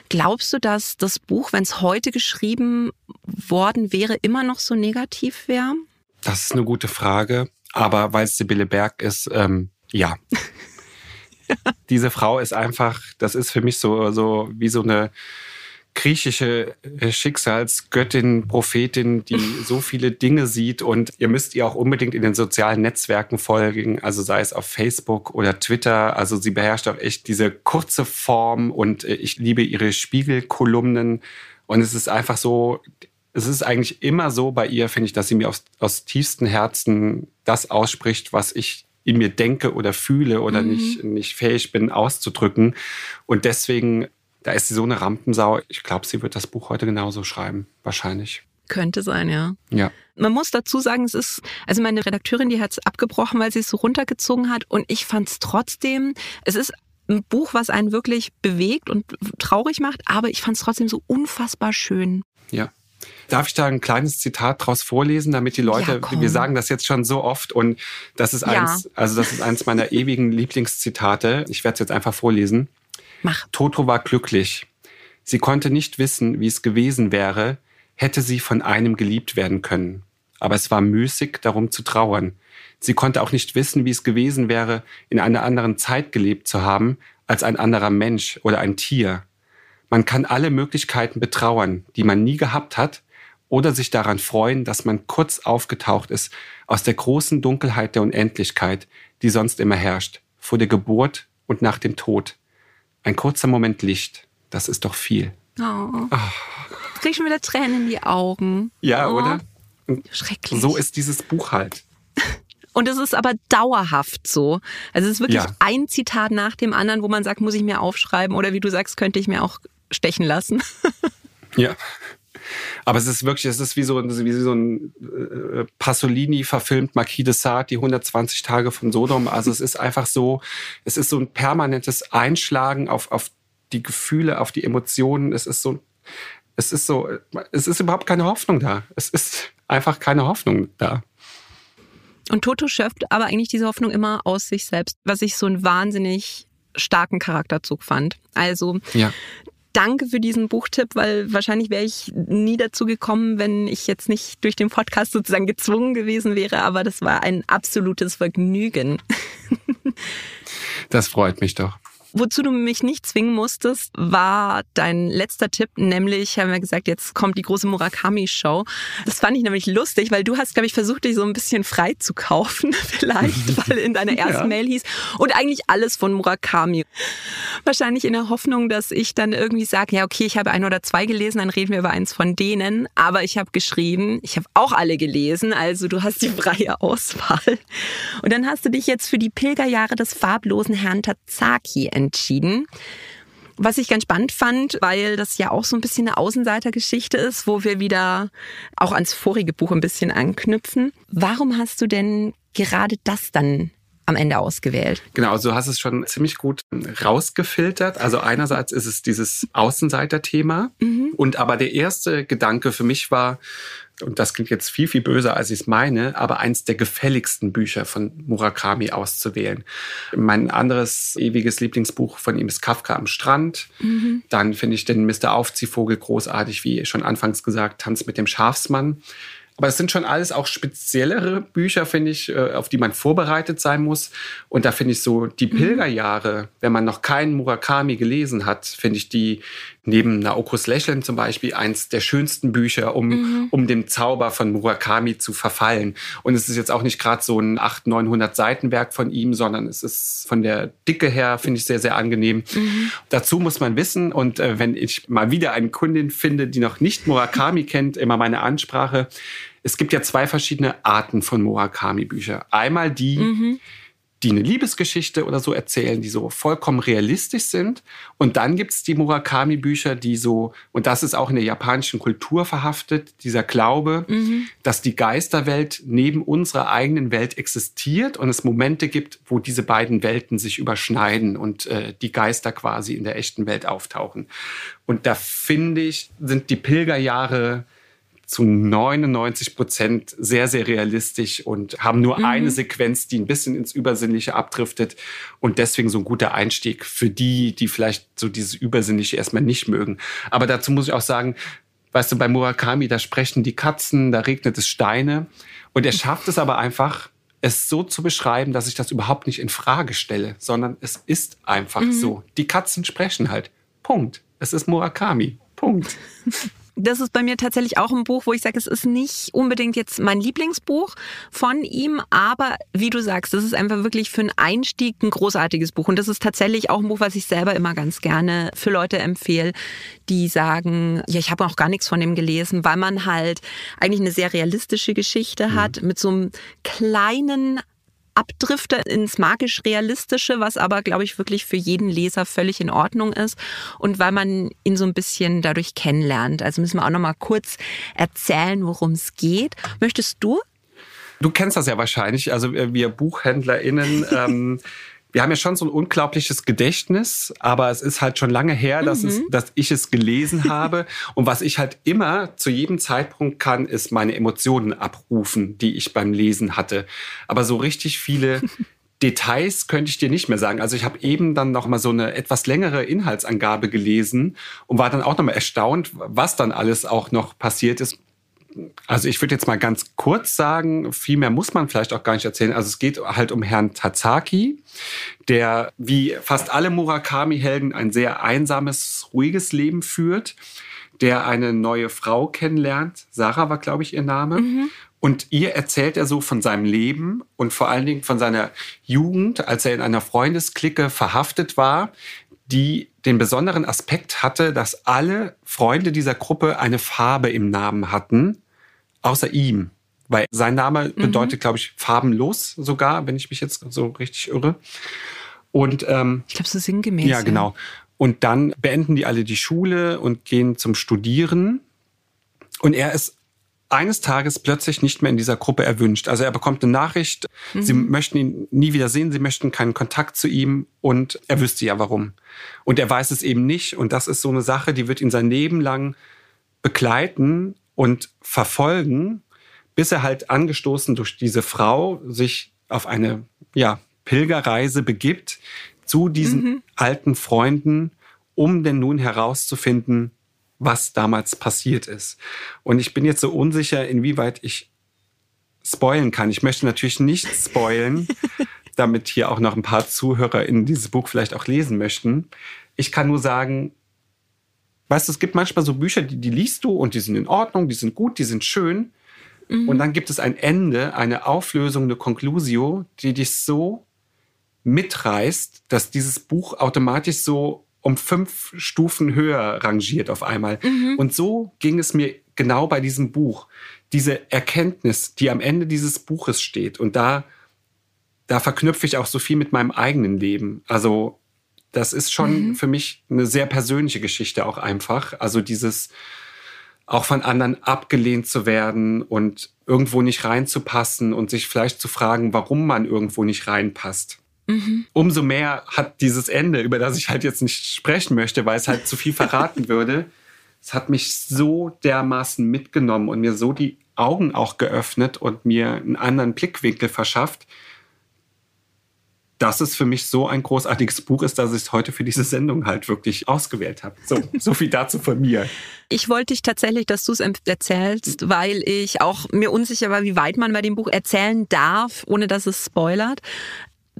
Speaker 3: Glaubst du, dass das Buch, wenn es heute geschrieben worden wäre, immer noch so negativ wäre?
Speaker 1: Das ist eine gute Frage. Aber weil es Sibylle Berg ist, ähm, ja. Diese Frau ist einfach, das ist für mich so, so wie so eine griechische äh, Schicksalsgöttin, Prophetin, die so viele Dinge sieht und ihr müsst ihr auch unbedingt in den sozialen Netzwerken folgen, also sei es auf Facebook oder Twitter. Also sie beherrscht auch echt diese kurze Form und äh, ich liebe ihre Spiegelkolumnen und es ist einfach so, es ist eigentlich immer so bei ihr, finde ich, dass sie mir aus, aus tiefstem Herzen das ausspricht, was ich in mir denke oder fühle oder mhm. nicht, nicht fähig bin auszudrücken. Und deswegen da ist sie so eine Rampensau. Ich glaube, sie wird das Buch heute genauso schreiben. Wahrscheinlich.
Speaker 3: Könnte sein, ja.
Speaker 1: Ja.
Speaker 3: Man muss dazu sagen, es ist, also meine Redakteurin, die hat es abgebrochen, weil sie es so runtergezogen hat. Und ich fand es trotzdem, es ist ein Buch, was einen wirklich bewegt und traurig macht, aber ich fand es trotzdem so unfassbar schön.
Speaker 1: Ja. Darf ich da ein kleines Zitat draus vorlesen, damit die Leute, ja, wir sagen das jetzt schon so oft und das ist eins, ja. also das ist eins meiner ewigen Lieblingszitate. Ich werde es jetzt einfach vorlesen.
Speaker 3: Mach.
Speaker 1: Toto war glücklich. Sie konnte nicht wissen, wie es gewesen wäre, hätte sie von einem geliebt werden können. Aber es war müßig, darum zu trauern. Sie konnte auch nicht wissen, wie es gewesen wäre, in einer anderen Zeit gelebt zu haben, als ein anderer Mensch oder ein Tier. Man kann alle Möglichkeiten betrauern, die man nie gehabt hat, oder sich daran freuen, dass man kurz aufgetaucht ist aus der großen Dunkelheit der Unendlichkeit, die sonst immer herrscht, vor der Geburt und nach dem Tod. Ein kurzer Moment Licht, das ist doch viel.
Speaker 3: Oh. oh. Jetzt krieg ich schon wieder Tränen in die Augen.
Speaker 1: Ja,
Speaker 3: oh.
Speaker 1: oder?
Speaker 3: Schrecklich.
Speaker 1: So ist dieses Buch halt.
Speaker 3: Und es ist aber dauerhaft so. Also es ist wirklich ja. ein Zitat nach dem anderen, wo man sagt, muss ich mir aufschreiben oder wie du sagst, könnte ich mir auch stechen lassen.
Speaker 1: ja. Aber es ist wirklich, es ist wie so, wie so ein äh, Pasolini verfilmt Marquis de Sade, die 120 Tage von Sodom. Also es ist einfach so, es ist so ein permanentes Einschlagen auf, auf die Gefühle, auf die Emotionen. Es ist so, es ist so, es ist überhaupt keine Hoffnung da. Es ist einfach keine Hoffnung da.
Speaker 3: Und Toto schöpft aber eigentlich diese Hoffnung immer aus sich selbst, was ich so einen wahnsinnig starken Charakterzug fand. Also ja danke für diesen Buchtipp, weil wahrscheinlich wäre ich nie dazu gekommen, wenn ich jetzt nicht durch den Podcast sozusagen gezwungen gewesen wäre. Aber das war ein absolutes Vergnügen.
Speaker 1: Das freut mich doch.
Speaker 3: Wozu du mich nicht zwingen musstest, war dein letzter Tipp, nämlich haben wir gesagt, jetzt kommt die große Murakami-Show. Das fand ich nämlich lustig, weil du hast, glaube ich, versucht, dich so ein bisschen frei zu kaufen, vielleicht, weil in deiner ersten ja. Mail hieß und eigentlich alles von Murakami. Wahrscheinlich in der Hoffnung, dass ich dann irgendwie sage, ja, okay, ich habe ein oder zwei gelesen, dann reden wir über eins von denen. Aber ich habe geschrieben, ich habe auch alle gelesen, also du hast die freie Auswahl. Und dann hast du dich jetzt für die Pilgerjahre des farblosen Herrn Tazaki entschieden. Was ich ganz spannend fand, weil das ja auch so ein bisschen eine Außenseitergeschichte ist, wo wir wieder auch ans vorige Buch ein bisschen anknüpfen. Warum hast du denn gerade das dann am Ende ausgewählt?
Speaker 1: Genau, also du hast es schon ziemlich gut rausgefiltert. Also einerseits ist es dieses Außenseiter-Thema. Mhm. Und aber der erste Gedanke für mich war, und das klingt jetzt viel, viel böser, als ich es meine, aber eins der gefälligsten Bücher von Murakami auszuwählen. Mein anderes ewiges Lieblingsbuch von ihm ist Kafka am Strand. Mhm. Dann finde ich den Mr. Aufziehvogel großartig, wie schon anfangs gesagt, Tanz mit dem Schafsmann. Aber es sind schon alles auch speziellere Bücher, finde ich, äh, auf die man vorbereitet sein muss. Und da finde ich so die mhm. Pilgerjahre, wenn man noch keinen Murakami gelesen hat, finde ich die neben Naokos Lächeln zum Beispiel eins der schönsten Bücher, um, mhm. um dem Zauber von Murakami zu verfallen. Und es ist jetzt auch nicht gerade so ein 800, 900 Seitenwerk von ihm, sondern es ist von der Dicke her, finde ich, sehr, sehr angenehm. Mhm. Dazu muss man wissen, und äh, wenn ich mal wieder eine Kundin finde, die noch nicht Murakami kennt, immer meine Ansprache, es gibt ja zwei verschiedene Arten von Murakami-Bücher. Einmal die, mhm. Die eine Liebesgeschichte oder so erzählen, die so vollkommen realistisch sind. Und dann gibt es die Murakami-Bücher, die so, und das ist auch in der japanischen Kultur verhaftet, dieser Glaube, mhm. dass die Geisterwelt neben unserer eigenen Welt existiert und es Momente gibt, wo diese beiden Welten sich überschneiden und äh, die Geister quasi in der echten Welt auftauchen. Und da finde ich, sind die Pilgerjahre zu 99 Prozent sehr, sehr realistisch und haben nur mhm. eine Sequenz, die ein bisschen ins Übersinnliche abdriftet und deswegen so ein guter Einstieg für die, die vielleicht so dieses Übersinnliche erstmal nicht mögen. Aber dazu muss ich auch sagen, weißt du, bei Murakami, da sprechen die Katzen, da regnet es Steine und er schafft es aber einfach, es so zu beschreiben, dass ich das überhaupt nicht in Frage stelle, sondern es ist einfach mhm. so. Die Katzen sprechen halt. Punkt. Es ist Murakami. Punkt.
Speaker 3: das ist bei mir tatsächlich auch ein Buch, wo ich sage, es ist nicht unbedingt jetzt mein Lieblingsbuch von ihm, aber wie du sagst, das ist einfach wirklich für einen Einstieg ein großartiges Buch. Und das ist tatsächlich auch ein Buch, was ich selber immer ganz gerne für Leute empfehle, die sagen, ja, ich habe auch gar nichts von dem gelesen, weil man halt eigentlich eine sehr realistische Geschichte mhm. hat, mit so einem kleinen abdrifte ins magisch-realistische, was aber, glaube ich, wirklich für jeden Leser völlig in Ordnung ist und weil man ihn so ein bisschen dadurch kennenlernt. Also müssen wir auch noch mal kurz erzählen, worum es geht. Möchtest du?
Speaker 1: Du kennst das ja wahrscheinlich. Also äh, wir BuchhändlerInnen ähm, wir haben ja schon so ein unglaubliches Gedächtnis, aber es ist halt schon lange her, dass, mhm. es, dass ich es gelesen habe. Und was ich halt immer zu jedem Zeitpunkt kann, ist meine Emotionen abrufen, die ich beim Lesen hatte. Aber so richtig viele Details könnte ich dir nicht mehr sagen. Also ich habe eben dann noch mal so eine etwas längere Inhaltsangabe gelesen und war dann auch noch mal erstaunt, was dann alles auch noch passiert ist. Also ich würde jetzt mal ganz kurz sagen, viel mehr muss man vielleicht auch gar nicht erzählen. Also es geht halt um Herrn Tazaki, der wie fast alle Murakami-Helden ein sehr einsames, ruhiges Leben führt, der eine neue Frau kennenlernt. Sarah war, glaube ich, ihr Name. Mhm. Und ihr erzählt er so von seinem Leben und vor allen Dingen von seiner Jugend, als er in einer Freundesklicke verhaftet war, die den besonderen Aspekt hatte, dass alle Freunde dieser Gruppe eine Farbe im Namen hatten, außer ihm. Weil sein Name mhm. bedeutet, glaube ich, farbenlos sogar, wenn ich mich jetzt so richtig irre. Und ähm,
Speaker 3: ich glaube, so sinngemäß.
Speaker 1: Ja, genau. Und dann beenden die alle die Schule und gehen zum Studieren. Und er ist eines Tages plötzlich nicht mehr in dieser Gruppe erwünscht. Also er bekommt eine Nachricht, mhm. sie möchten ihn nie wieder sehen, sie möchten keinen Kontakt zu ihm und er wüsste ja warum. Und er weiß es eben nicht und das ist so eine Sache, die wird ihn sein Leben lang begleiten und verfolgen, bis er halt angestoßen durch diese Frau sich auf eine ja, Pilgerreise begibt zu diesen mhm. alten Freunden, um denn nun herauszufinden, was damals passiert ist. Und ich bin jetzt so unsicher, inwieweit ich spoilen kann. Ich möchte natürlich nicht spoilen, damit hier auch noch ein paar Zuhörer in dieses Buch vielleicht auch lesen möchten. Ich kann nur sagen, weißt du, es gibt manchmal so Bücher, die, die liest du und die sind in Ordnung, die sind gut, die sind schön. Mhm. Und dann gibt es ein Ende, eine Auflösung, eine Conclusio, die dich so mitreißt, dass dieses Buch automatisch so um fünf Stufen höher rangiert auf einmal. Mhm. Und so ging es mir genau bei diesem Buch. Diese Erkenntnis, die am Ende dieses Buches steht. Und da, da verknüpfe ich auch so viel mit meinem eigenen Leben. Also, das ist schon mhm. für mich eine sehr persönliche Geschichte auch einfach. Also dieses, auch von anderen abgelehnt zu werden und irgendwo nicht reinzupassen und sich vielleicht zu fragen, warum man irgendwo nicht reinpasst. Mhm. Umso mehr hat dieses Ende, über das ich halt jetzt nicht sprechen möchte, weil es halt zu viel verraten würde, es hat mich so dermaßen mitgenommen und mir so die Augen auch geöffnet und mir einen anderen Blickwinkel verschafft, dass es für mich so ein großartiges Buch ist, dass ich es heute für diese Sendung halt wirklich ausgewählt habe. So, so viel dazu von mir.
Speaker 3: Ich wollte dich tatsächlich, dass du es erzählst, weil ich auch mir unsicher war, wie weit man bei dem Buch erzählen darf, ohne dass es spoilert.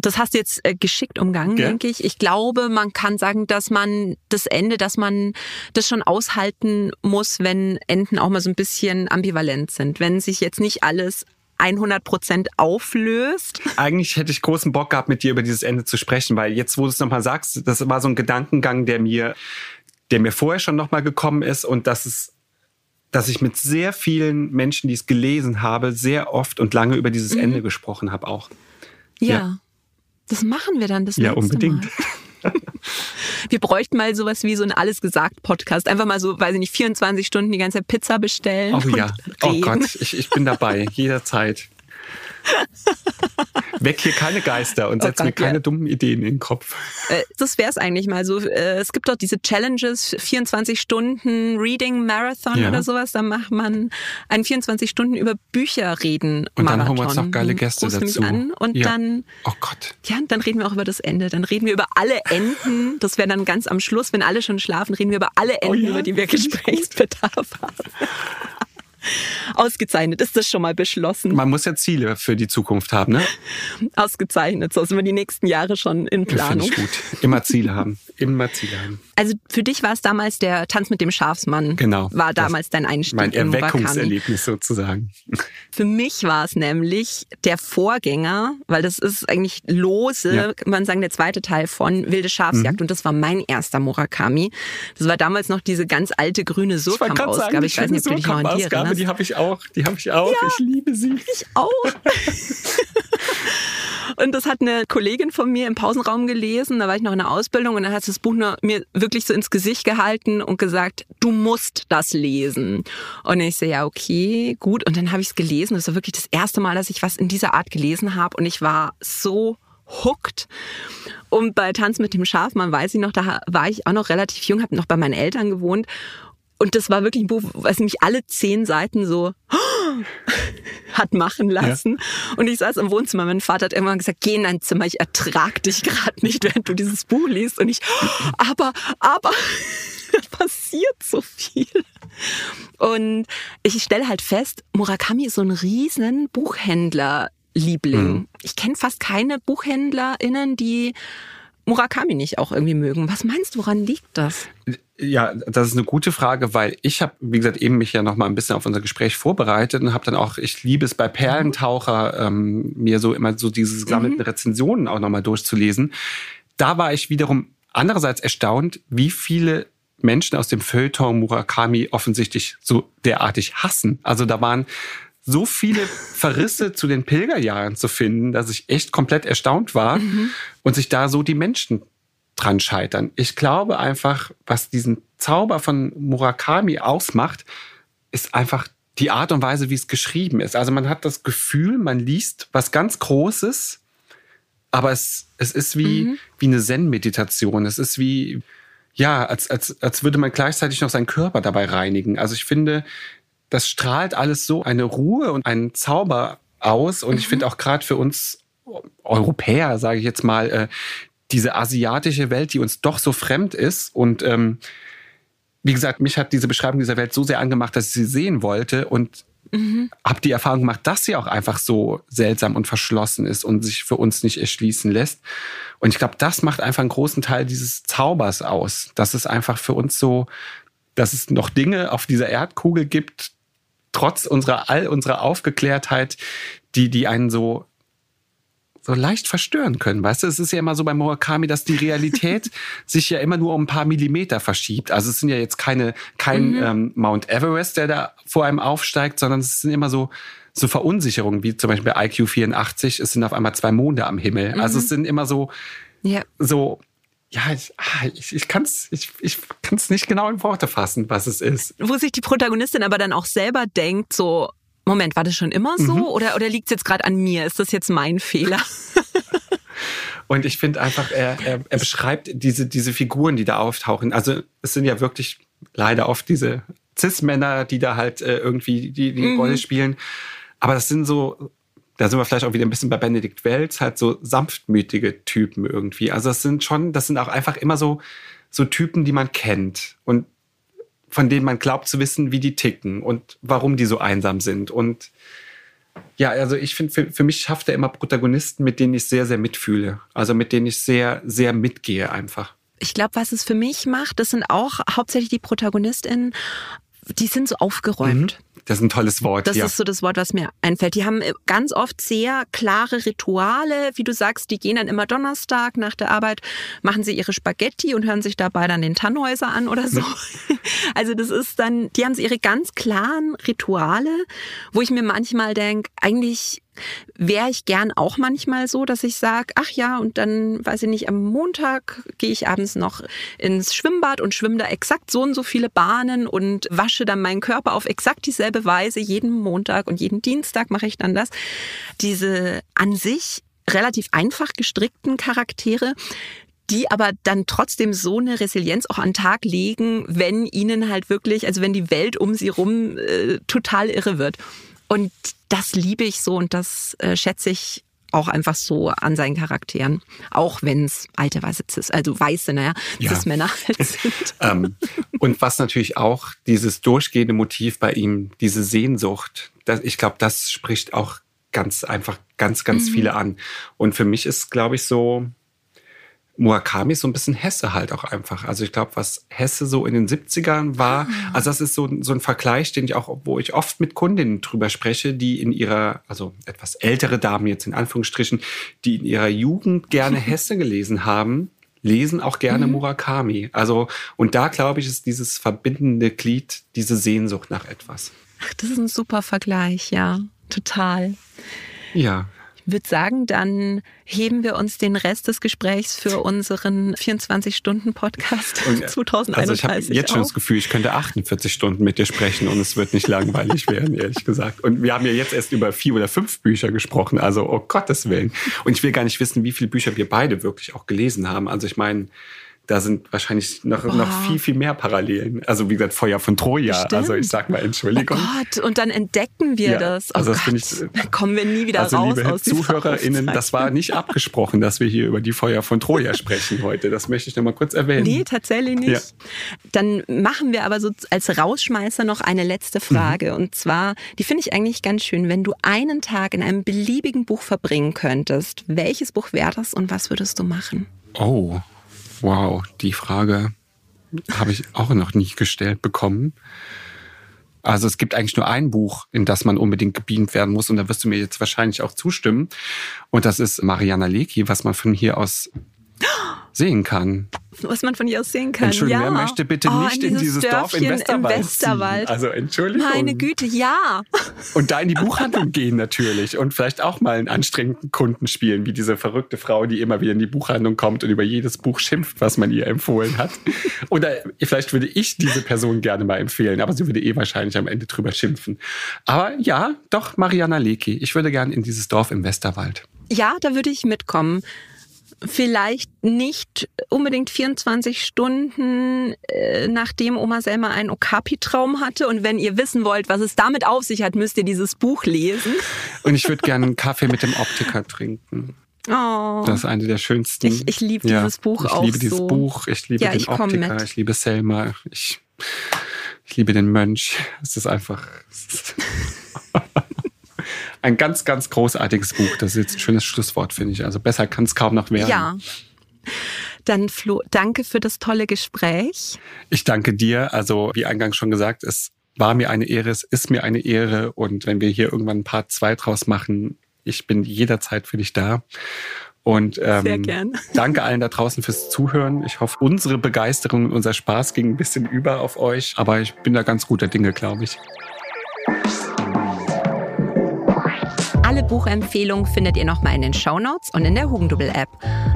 Speaker 3: Das hast du jetzt äh, geschickt umgangen, ja. denke ich. Ich glaube, man kann sagen, dass man das Ende, dass man das schon aushalten muss, wenn Enden auch mal so ein bisschen ambivalent sind. Wenn sich jetzt nicht alles 100 Prozent auflöst.
Speaker 1: Eigentlich hätte ich großen Bock gehabt, mit dir über dieses Ende zu sprechen, weil jetzt, wo du es nochmal sagst, das war so ein Gedankengang, der mir, der mir vorher schon nochmal gekommen ist und das ist dass ich mit sehr vielen Menschen, die es gelesen habe, sehr oft und lange über dieses mhm. Ende gesprochen habe auch.
Speaker 3: Ja, ja, das machen wir dann das
Speaker 1: Ja, unbedingt. Mal.
Speaker 3: Wir bräuchten mal sowas wie so ein Alles gesagt Podcast. Einfach mal so, weiß ich nicht, 24 Stunden die ganze Pizza bestellen.
Speaker 1: Oh ja. Oh Gott, ich, ich bin dabei. Jederzeit. Weck hier keine Geister und setz oh mir keine ja. dummen Ideen in den Kopf.
Speaker 3: Äh, das wäre es eigentlich mal so. Äh, es gibt doch diese Challenges, 24 Stunden Reading Marathon ja. oder sowas. Da macht man einen 24 Stunden über Bücher reden
Speaker 1: Und dann holen wir uns noch geile Gäste dazu.
Speaker 3: An und ja. dann,
Speaker 1: oh Gott.
Speaker 3: Ja, dann reden wir auch über das Ende. Dann reden wir über alle Enden. Das wäre dann ganz am Schluss, wenn alle schon schlafen, reden wir über alle oh Enden, oh über die wir Gesprächsbedarf haben. Ausgezeichnet, ist das schon mal beschlossen?
Speaker 1: Man muss ja Ziele für die Zukunft haben, ne?
Speaker 3: Ausgezeichnet, so sind wir die nächsten Jahre schon in Planung.
Speaker 1: Finde ich gut. Immer Ziele haben. Ziele haben.
Speaker 3: Also für dich war es damals der Tanz mit dem Schafsmann.
Speaker 1: Genau.
Speaker 3: War damals dein Einstieg.
Speaker 1: Mein Erweckungserlebnis sozusagen.
Speaker 3: Für mich war es nämlich der Vorgänger, weil das ist eigentlich lose, ja. man sagen, der zweite Teil von Wilde Schafsjagd mhm. und das war mein erster Murakami. Das war damals noch diese ganz alte grüne Surkamp-Ausgabe. Ich, ich weiß nicht, ob du dich noch an die erinnerst.
Speaker 1: Die habe ich auch. Die habe ich auch. Ja, ich liebe sie.
Speaker 3: Ich auch. Und das hat eine Kollegin von mir im Pausenraum gelesen. Da war ich noch in der Ausbildung und dann hat sie das Buch nur mir wirklich so ins Gesicht gehalten und gesagt, du musst das lesen. Und ich so, ja, okay, gut. Und dann habe ich es gelesen. Das war wirklich das erste Mal, dass ich was in dieser Art gelesen habe. Und ich war so hooked. Und bei Tanz mit dem Schaf, man weiß ich noch, da war ich auch noch relativ jung, habe noch bei meinen Eltern gewohnt. Und das war wirklich ein Buch, was mich alle zehn Seiten so hat machen lassen. Ja. Und ich saß im Wohnzimmer. Mein Vater hat irgendwann gesagt, geh in dein Zimmer, ich ertrag dich gerade nicht, während du dieses Buch liest. Und ich, aber, aber, passiert so viel. Und ich stelle halt fest, Murakami ist so ein riesen Buchhändler-Liebling. Mhm. Ich kenne fast keine BuchhändlerInnen, die Murakami nicht auch irgendwie mögen. Was meinst du, woran liegt das?
Speaker 1: Ja, das ist eine gute Frage, weil ich habe, wie gesagt, eben mich ja noch mal ein bisschen auf unser Gespräch vorbereitet und habe dann auch, ich liebe es bei Perlentaucher, ähm, mir so immer so diese gesammelten mhm. Rezensionen auch noch mal durchzulesen. Da war ich wiederum andererseits erstaunt, wie viele Menschen aus dem Feuilleton Murakami offensichtlich so derartig hassen. Also da waren so viele Verrisse zu den Pilgerjahren zu finden, dass ich echt komplett erstaunt war mhm. und sich da so die Menschen dran scheitern. Ich glaube einfach, was diesen Zauber von Murakami ausmacht, ist einfach die Art und Weise, wie es geschrieben ist. Also man hat das Gefühl, man liest was ganz Großes, aber es, es ist wie, mhm. wie eine Zen-Meditation. Es ist wie, ja, als, als, als würde man gleichzeitig noch seinen Körper dabei reinigen. Also ich finde, das strahlt alles so eine Ruhe und einen Zauber aus. Und mhm. ich finde auch gerade für uns Europäer, sage ich jetzt mal, äh, diese asiatische Welt, die uns doch so fremd ist. Und ähm, wie gesagt, mich hat diese Beschreibung dieser Welt so sehr angemacht, dass ich sie sehen wollte. Und mhm. habe die Erfahrung gemacht, dass sie auch einfach so seltsam und verschlossen ist und sich für uns nicht erschließen lässt. Und ich glaube, das macht einfach einen großen Teil dieses Zaubers aus. Dass es einfach für uns so, dass es noch Dinge auf dieser Erdkugel gibt, trotz unserer all unserer Aufgeklärtheit, die, die einen so so leicht verstören können. Weißt du, es ist ja immer so bei Murakami, dass die Realität sich ja immer nur um ein paar Millimeter verschiebt. Also es sind ja jetzt keine kein mhm. ähm, Mount Everest, der da vor einem aufsteigt, sondern es sind immer so so Verunsicherungen, wie zum Beispiel bei IQ 84, es sind auf einmal zwei Monde am Himmel. Mhm. Also es sind immer so, ja. so ja, ich, ah, ich, ich kann es ich, ich kann's nicht genau in Worte fassen, was es ist.
Speaker 3: Wo sich die Protagonistin aber dann auch selber denkt, so, Moment, war das schon immer so mhm. oder, oder liegt es jetzt gerade an mir? Ist das jetzt mein Fehler?
Speaker 1: Und ich finde einfach, er, er, er beschreibt diese, diese Figuren, die da auftauchen. Also es sind ja wirklich leider oft diese Cis-Männer, die da halt äh, irgendwie die, die mhm. Rolle spielen. Aber das sind so, da sind wir vielleicht auch wieder ein bisschen bei Benedikt Welz, halt so sanftmütige Typen irgendwie. Also das sind schon, das sind auch einfach immer so, so Typen, die man kennt und von denen man glaubt zu wissen, wie die ticken und warum die so einsam sind. Und ja, also ich finde, für, für mich schafft er immer Protagonisten, mit denen ich sehr, sehr mitfühle. Also mit denen ich sehr, sehr mitgehe einfach.
Speaker 3: Ich glaube, was es für mich macht, das sind auch hauptsächlich die ProtagonistInnen, die sind so aufgeräumt.
Speaker 1: Mhm. Das ist ein tolles Wort.
Speaker 3: Das ja. ist so das Wort, was mir einfällt. Die haben äh, ganz oft sehr klare Rituale. Wie du sagst, die gehen dann immer Donnerstag nach der Arbeit, machen sie ihre Spaghetti und hören sich dabei dann den Tannhäuser an oder so. Also das ist dann, die haben ihre ganz klaren Rituale, wo ich mir manchmal denke, eigentlich wäre ich gern auch manchmal so, dass ich sage, ach ja, und dann, weiß ich nicht, am Montag gehe ich abends noch ins Schwimmbad und schwimme da exakt so und so viele Bahnen und wasche dann meinen Körper auf exakt dieselbe Weise. Jeden Montag und jeden Dienstag mache ich dann das. Diese an sich relativ einfach gestrickten Charaktere, die aber dann trotzdem so eine Resilienz auch an den Tag legen, wenn ihnen halt wirklich, also wenn die Welt um sie rum äh, total irre wird. Und das liebe ich so und das äh, schätze ich auch einfach so an seinen Charakteren, auch wenn es alte weiße Cis, also weiße, naja, ja. Cis-Männer halt sind.
Speaker 1: ähm, und was natürlich auch dieses durchgehende Motiv bei ihm, diese Sehnsucht, das, ich glaube, das spricht auch ganz einfach ganz, ganz mhm. viele an. Und für mich ist, glaube ich, so, Murakami ist so ein bisschen Hesse halt auch einfach. Also ich glaube, was Hesse so in den 70ern war, ah. also das ist so, so ein Vergleich, den ich auch, wo ich oft mit Kundinnen drüber spreche, die in ihrer, also etwas ältere Damen jetzt in Anführungsstrichen, die in ihrer Jugend gerne Hesse gelesen haben, lesen auch gerne mhm. Murakami. Also, und da glaube ich, ist dieses verbindende Glied, diese Sehnsucht nach etwas.
Speaker 3: Ach, das ist ein super Vergleich, ja. Total.
Speaker 1: Ja
Speaker 3: würde sagen, dann heben wir uns den Rest des Gesprächs für unseren 24-Stunden-Podcast 2031
Speaker 1: Also ich habe jetzt schon das Gefühl, ich könnte 48 Stunden mit dir sprechen und es wird nicht langweilig werden, ehrlich gesagt. Und wir haben ja jetzt erst über vier oder fünf Bücher gesprochen, also oh Gottes Willen. Und ich will gar nicht wissen, wie viele Bücher wir beide wirklich auch gelesen haben. Also ich meine, da sind wahrscheinlich noch, noch viel, viel mehr Parallelen. Also wie gesagt, Feuer von Troja. Stimmt. Also ich sag mal Entschuldigung.
Speaker 3: Oh Gott, und dann entdecken wir ja, das. Oh also das Gott, ich, da kommen wir nie wieder
Speaker 1: also
Speaker 3: raus
Speaker 1: liebe aus ZuhörerInnen, das war nicht abgesprochen, dass wir hier über die Feuer von Troja sprechen heute. Das möchte ich noch mal kurz erwähnen.
Speaker 3: Nee, tatsächlich nicht. Ja. Dann machen wir aber so als Rausschmeißer noch eine letzte Frage. Mhm. Und zwar, die finde ich eigentlich ganz schön. Wenn du einen Tag in einem beliebigen Buch verbringen könntest, welches Buch wäre das und was würdest du machen?
Speaker 1: Oh, Wow, die Frage habe ich auch noch nie gestellt bekommen. Also es gibt eigentlich nur ein Buch, in das man unbedingt gebeamt werden muss. Und da wirst du mir jetzt wahrscheinlich auch zustimmen. Und das ist Mariana Leki, was man von hier aus sehen kann.
Speaker 3: Was man von hier aus sehen kann.
Speaker 1: Entschuldigung,
Speaker 3: ja.
Speaker 1: wer möchte bitte oh, nicht in dieses, in Dorf im Westerwald, im Westerwald. Also Entschuldigung.
Speaker 3: Meine Güte, ja.
Speaker 1: Und da in die Buchhandlung gehen natürlich und vielleicht auch mal einen anstrengenden Kunden spielen, wie diese verrückte Frau, die immer wieder in die Buchhandlung kommt und über jedes Buch schimpft, was man ihr empfohlen hat. Oder vielleicht würde ich diese Person gerne mal empfehlen, aber sie würde eh wahrscheinlich am Ende drüber schimpfen. Aber ja, doch Mariana Leki. Ich würde gerne in dieses Dorf im Westerwald.
Speaker 3: Ja, da würde ich mitkommen vielleicht nicht unbedingt 24 Stunden, äh, nachdem Oma Selma einen Okapi-Traum hatte. Und wenn ihr wissen wollt, was es damit auf sich hat, müsst ihr dieses Buch lesen.
Speaker 1: Und ich würde gerne einen Kaffee mit dem Optiker trinken. Oh. Das ist eine der schönsten.
Speaker 3: Ich, ich liebe ja, dieses Buch
Speaker 1: ich
Speaker 3: auch.
Speaker 1: Ich liebe dieses
Speaker 3: so.
Speaker 1: Buch, ich liebe ja, den ich Optiker, ich liebe Selma, ich, ich liebe den Mönch. Es ist einfach. ein ganz, ganz großartiges Buch. Das ist jetzt ein schönes Schlusswort, finde ich. Also besser kann es kaum noch werden.
Speaker 3: Ja. Dann Flo, danke für das tolle Gespräch.
Speaker 1: Ich danke dir. Also wie eingangs schon gesagt, es war mir eine Ehre, es ist mir eine Ehre. Und wenn wir hier irgendwann ein Part zwei draus machen, ich bin jederzeit für dich da. Und ähm,
Speaker 3: Sehr gern.
Speaker 1: danke allen da draußen fürs Zuhören. Ich hoffe, unsere Begeisterung und unser Spaß ging ein bisschen über auf euch. Aber ich bin da ganz guter Dinge, glaube ich.
Speaker 3: Alle Buchempfehlungen findet ihr nochmal in den Show Notes und in der Hugendubel-App.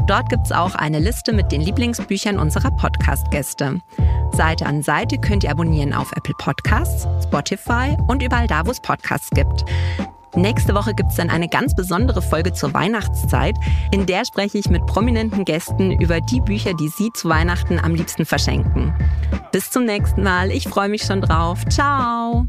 Speaker 3: Dort gibt es auch eine Liste mit den Lieblingsbüchern unserer Podcast-Gäste. Seite an Seite könnt ihr abonnieren auf Apple Podcasts, Spotify und überall da, wo es Podcasts gibt. Nächste Woche gibt es dann eine ganz besondere Folge zur Weihnachtszeit. In der spreche ich mit prominenten Gästen über die Bücher, die sie zu Weihnachten am liebsten verschenken. Bis zum nächsten Mal. Ich freue mich schon drauf. Ciao.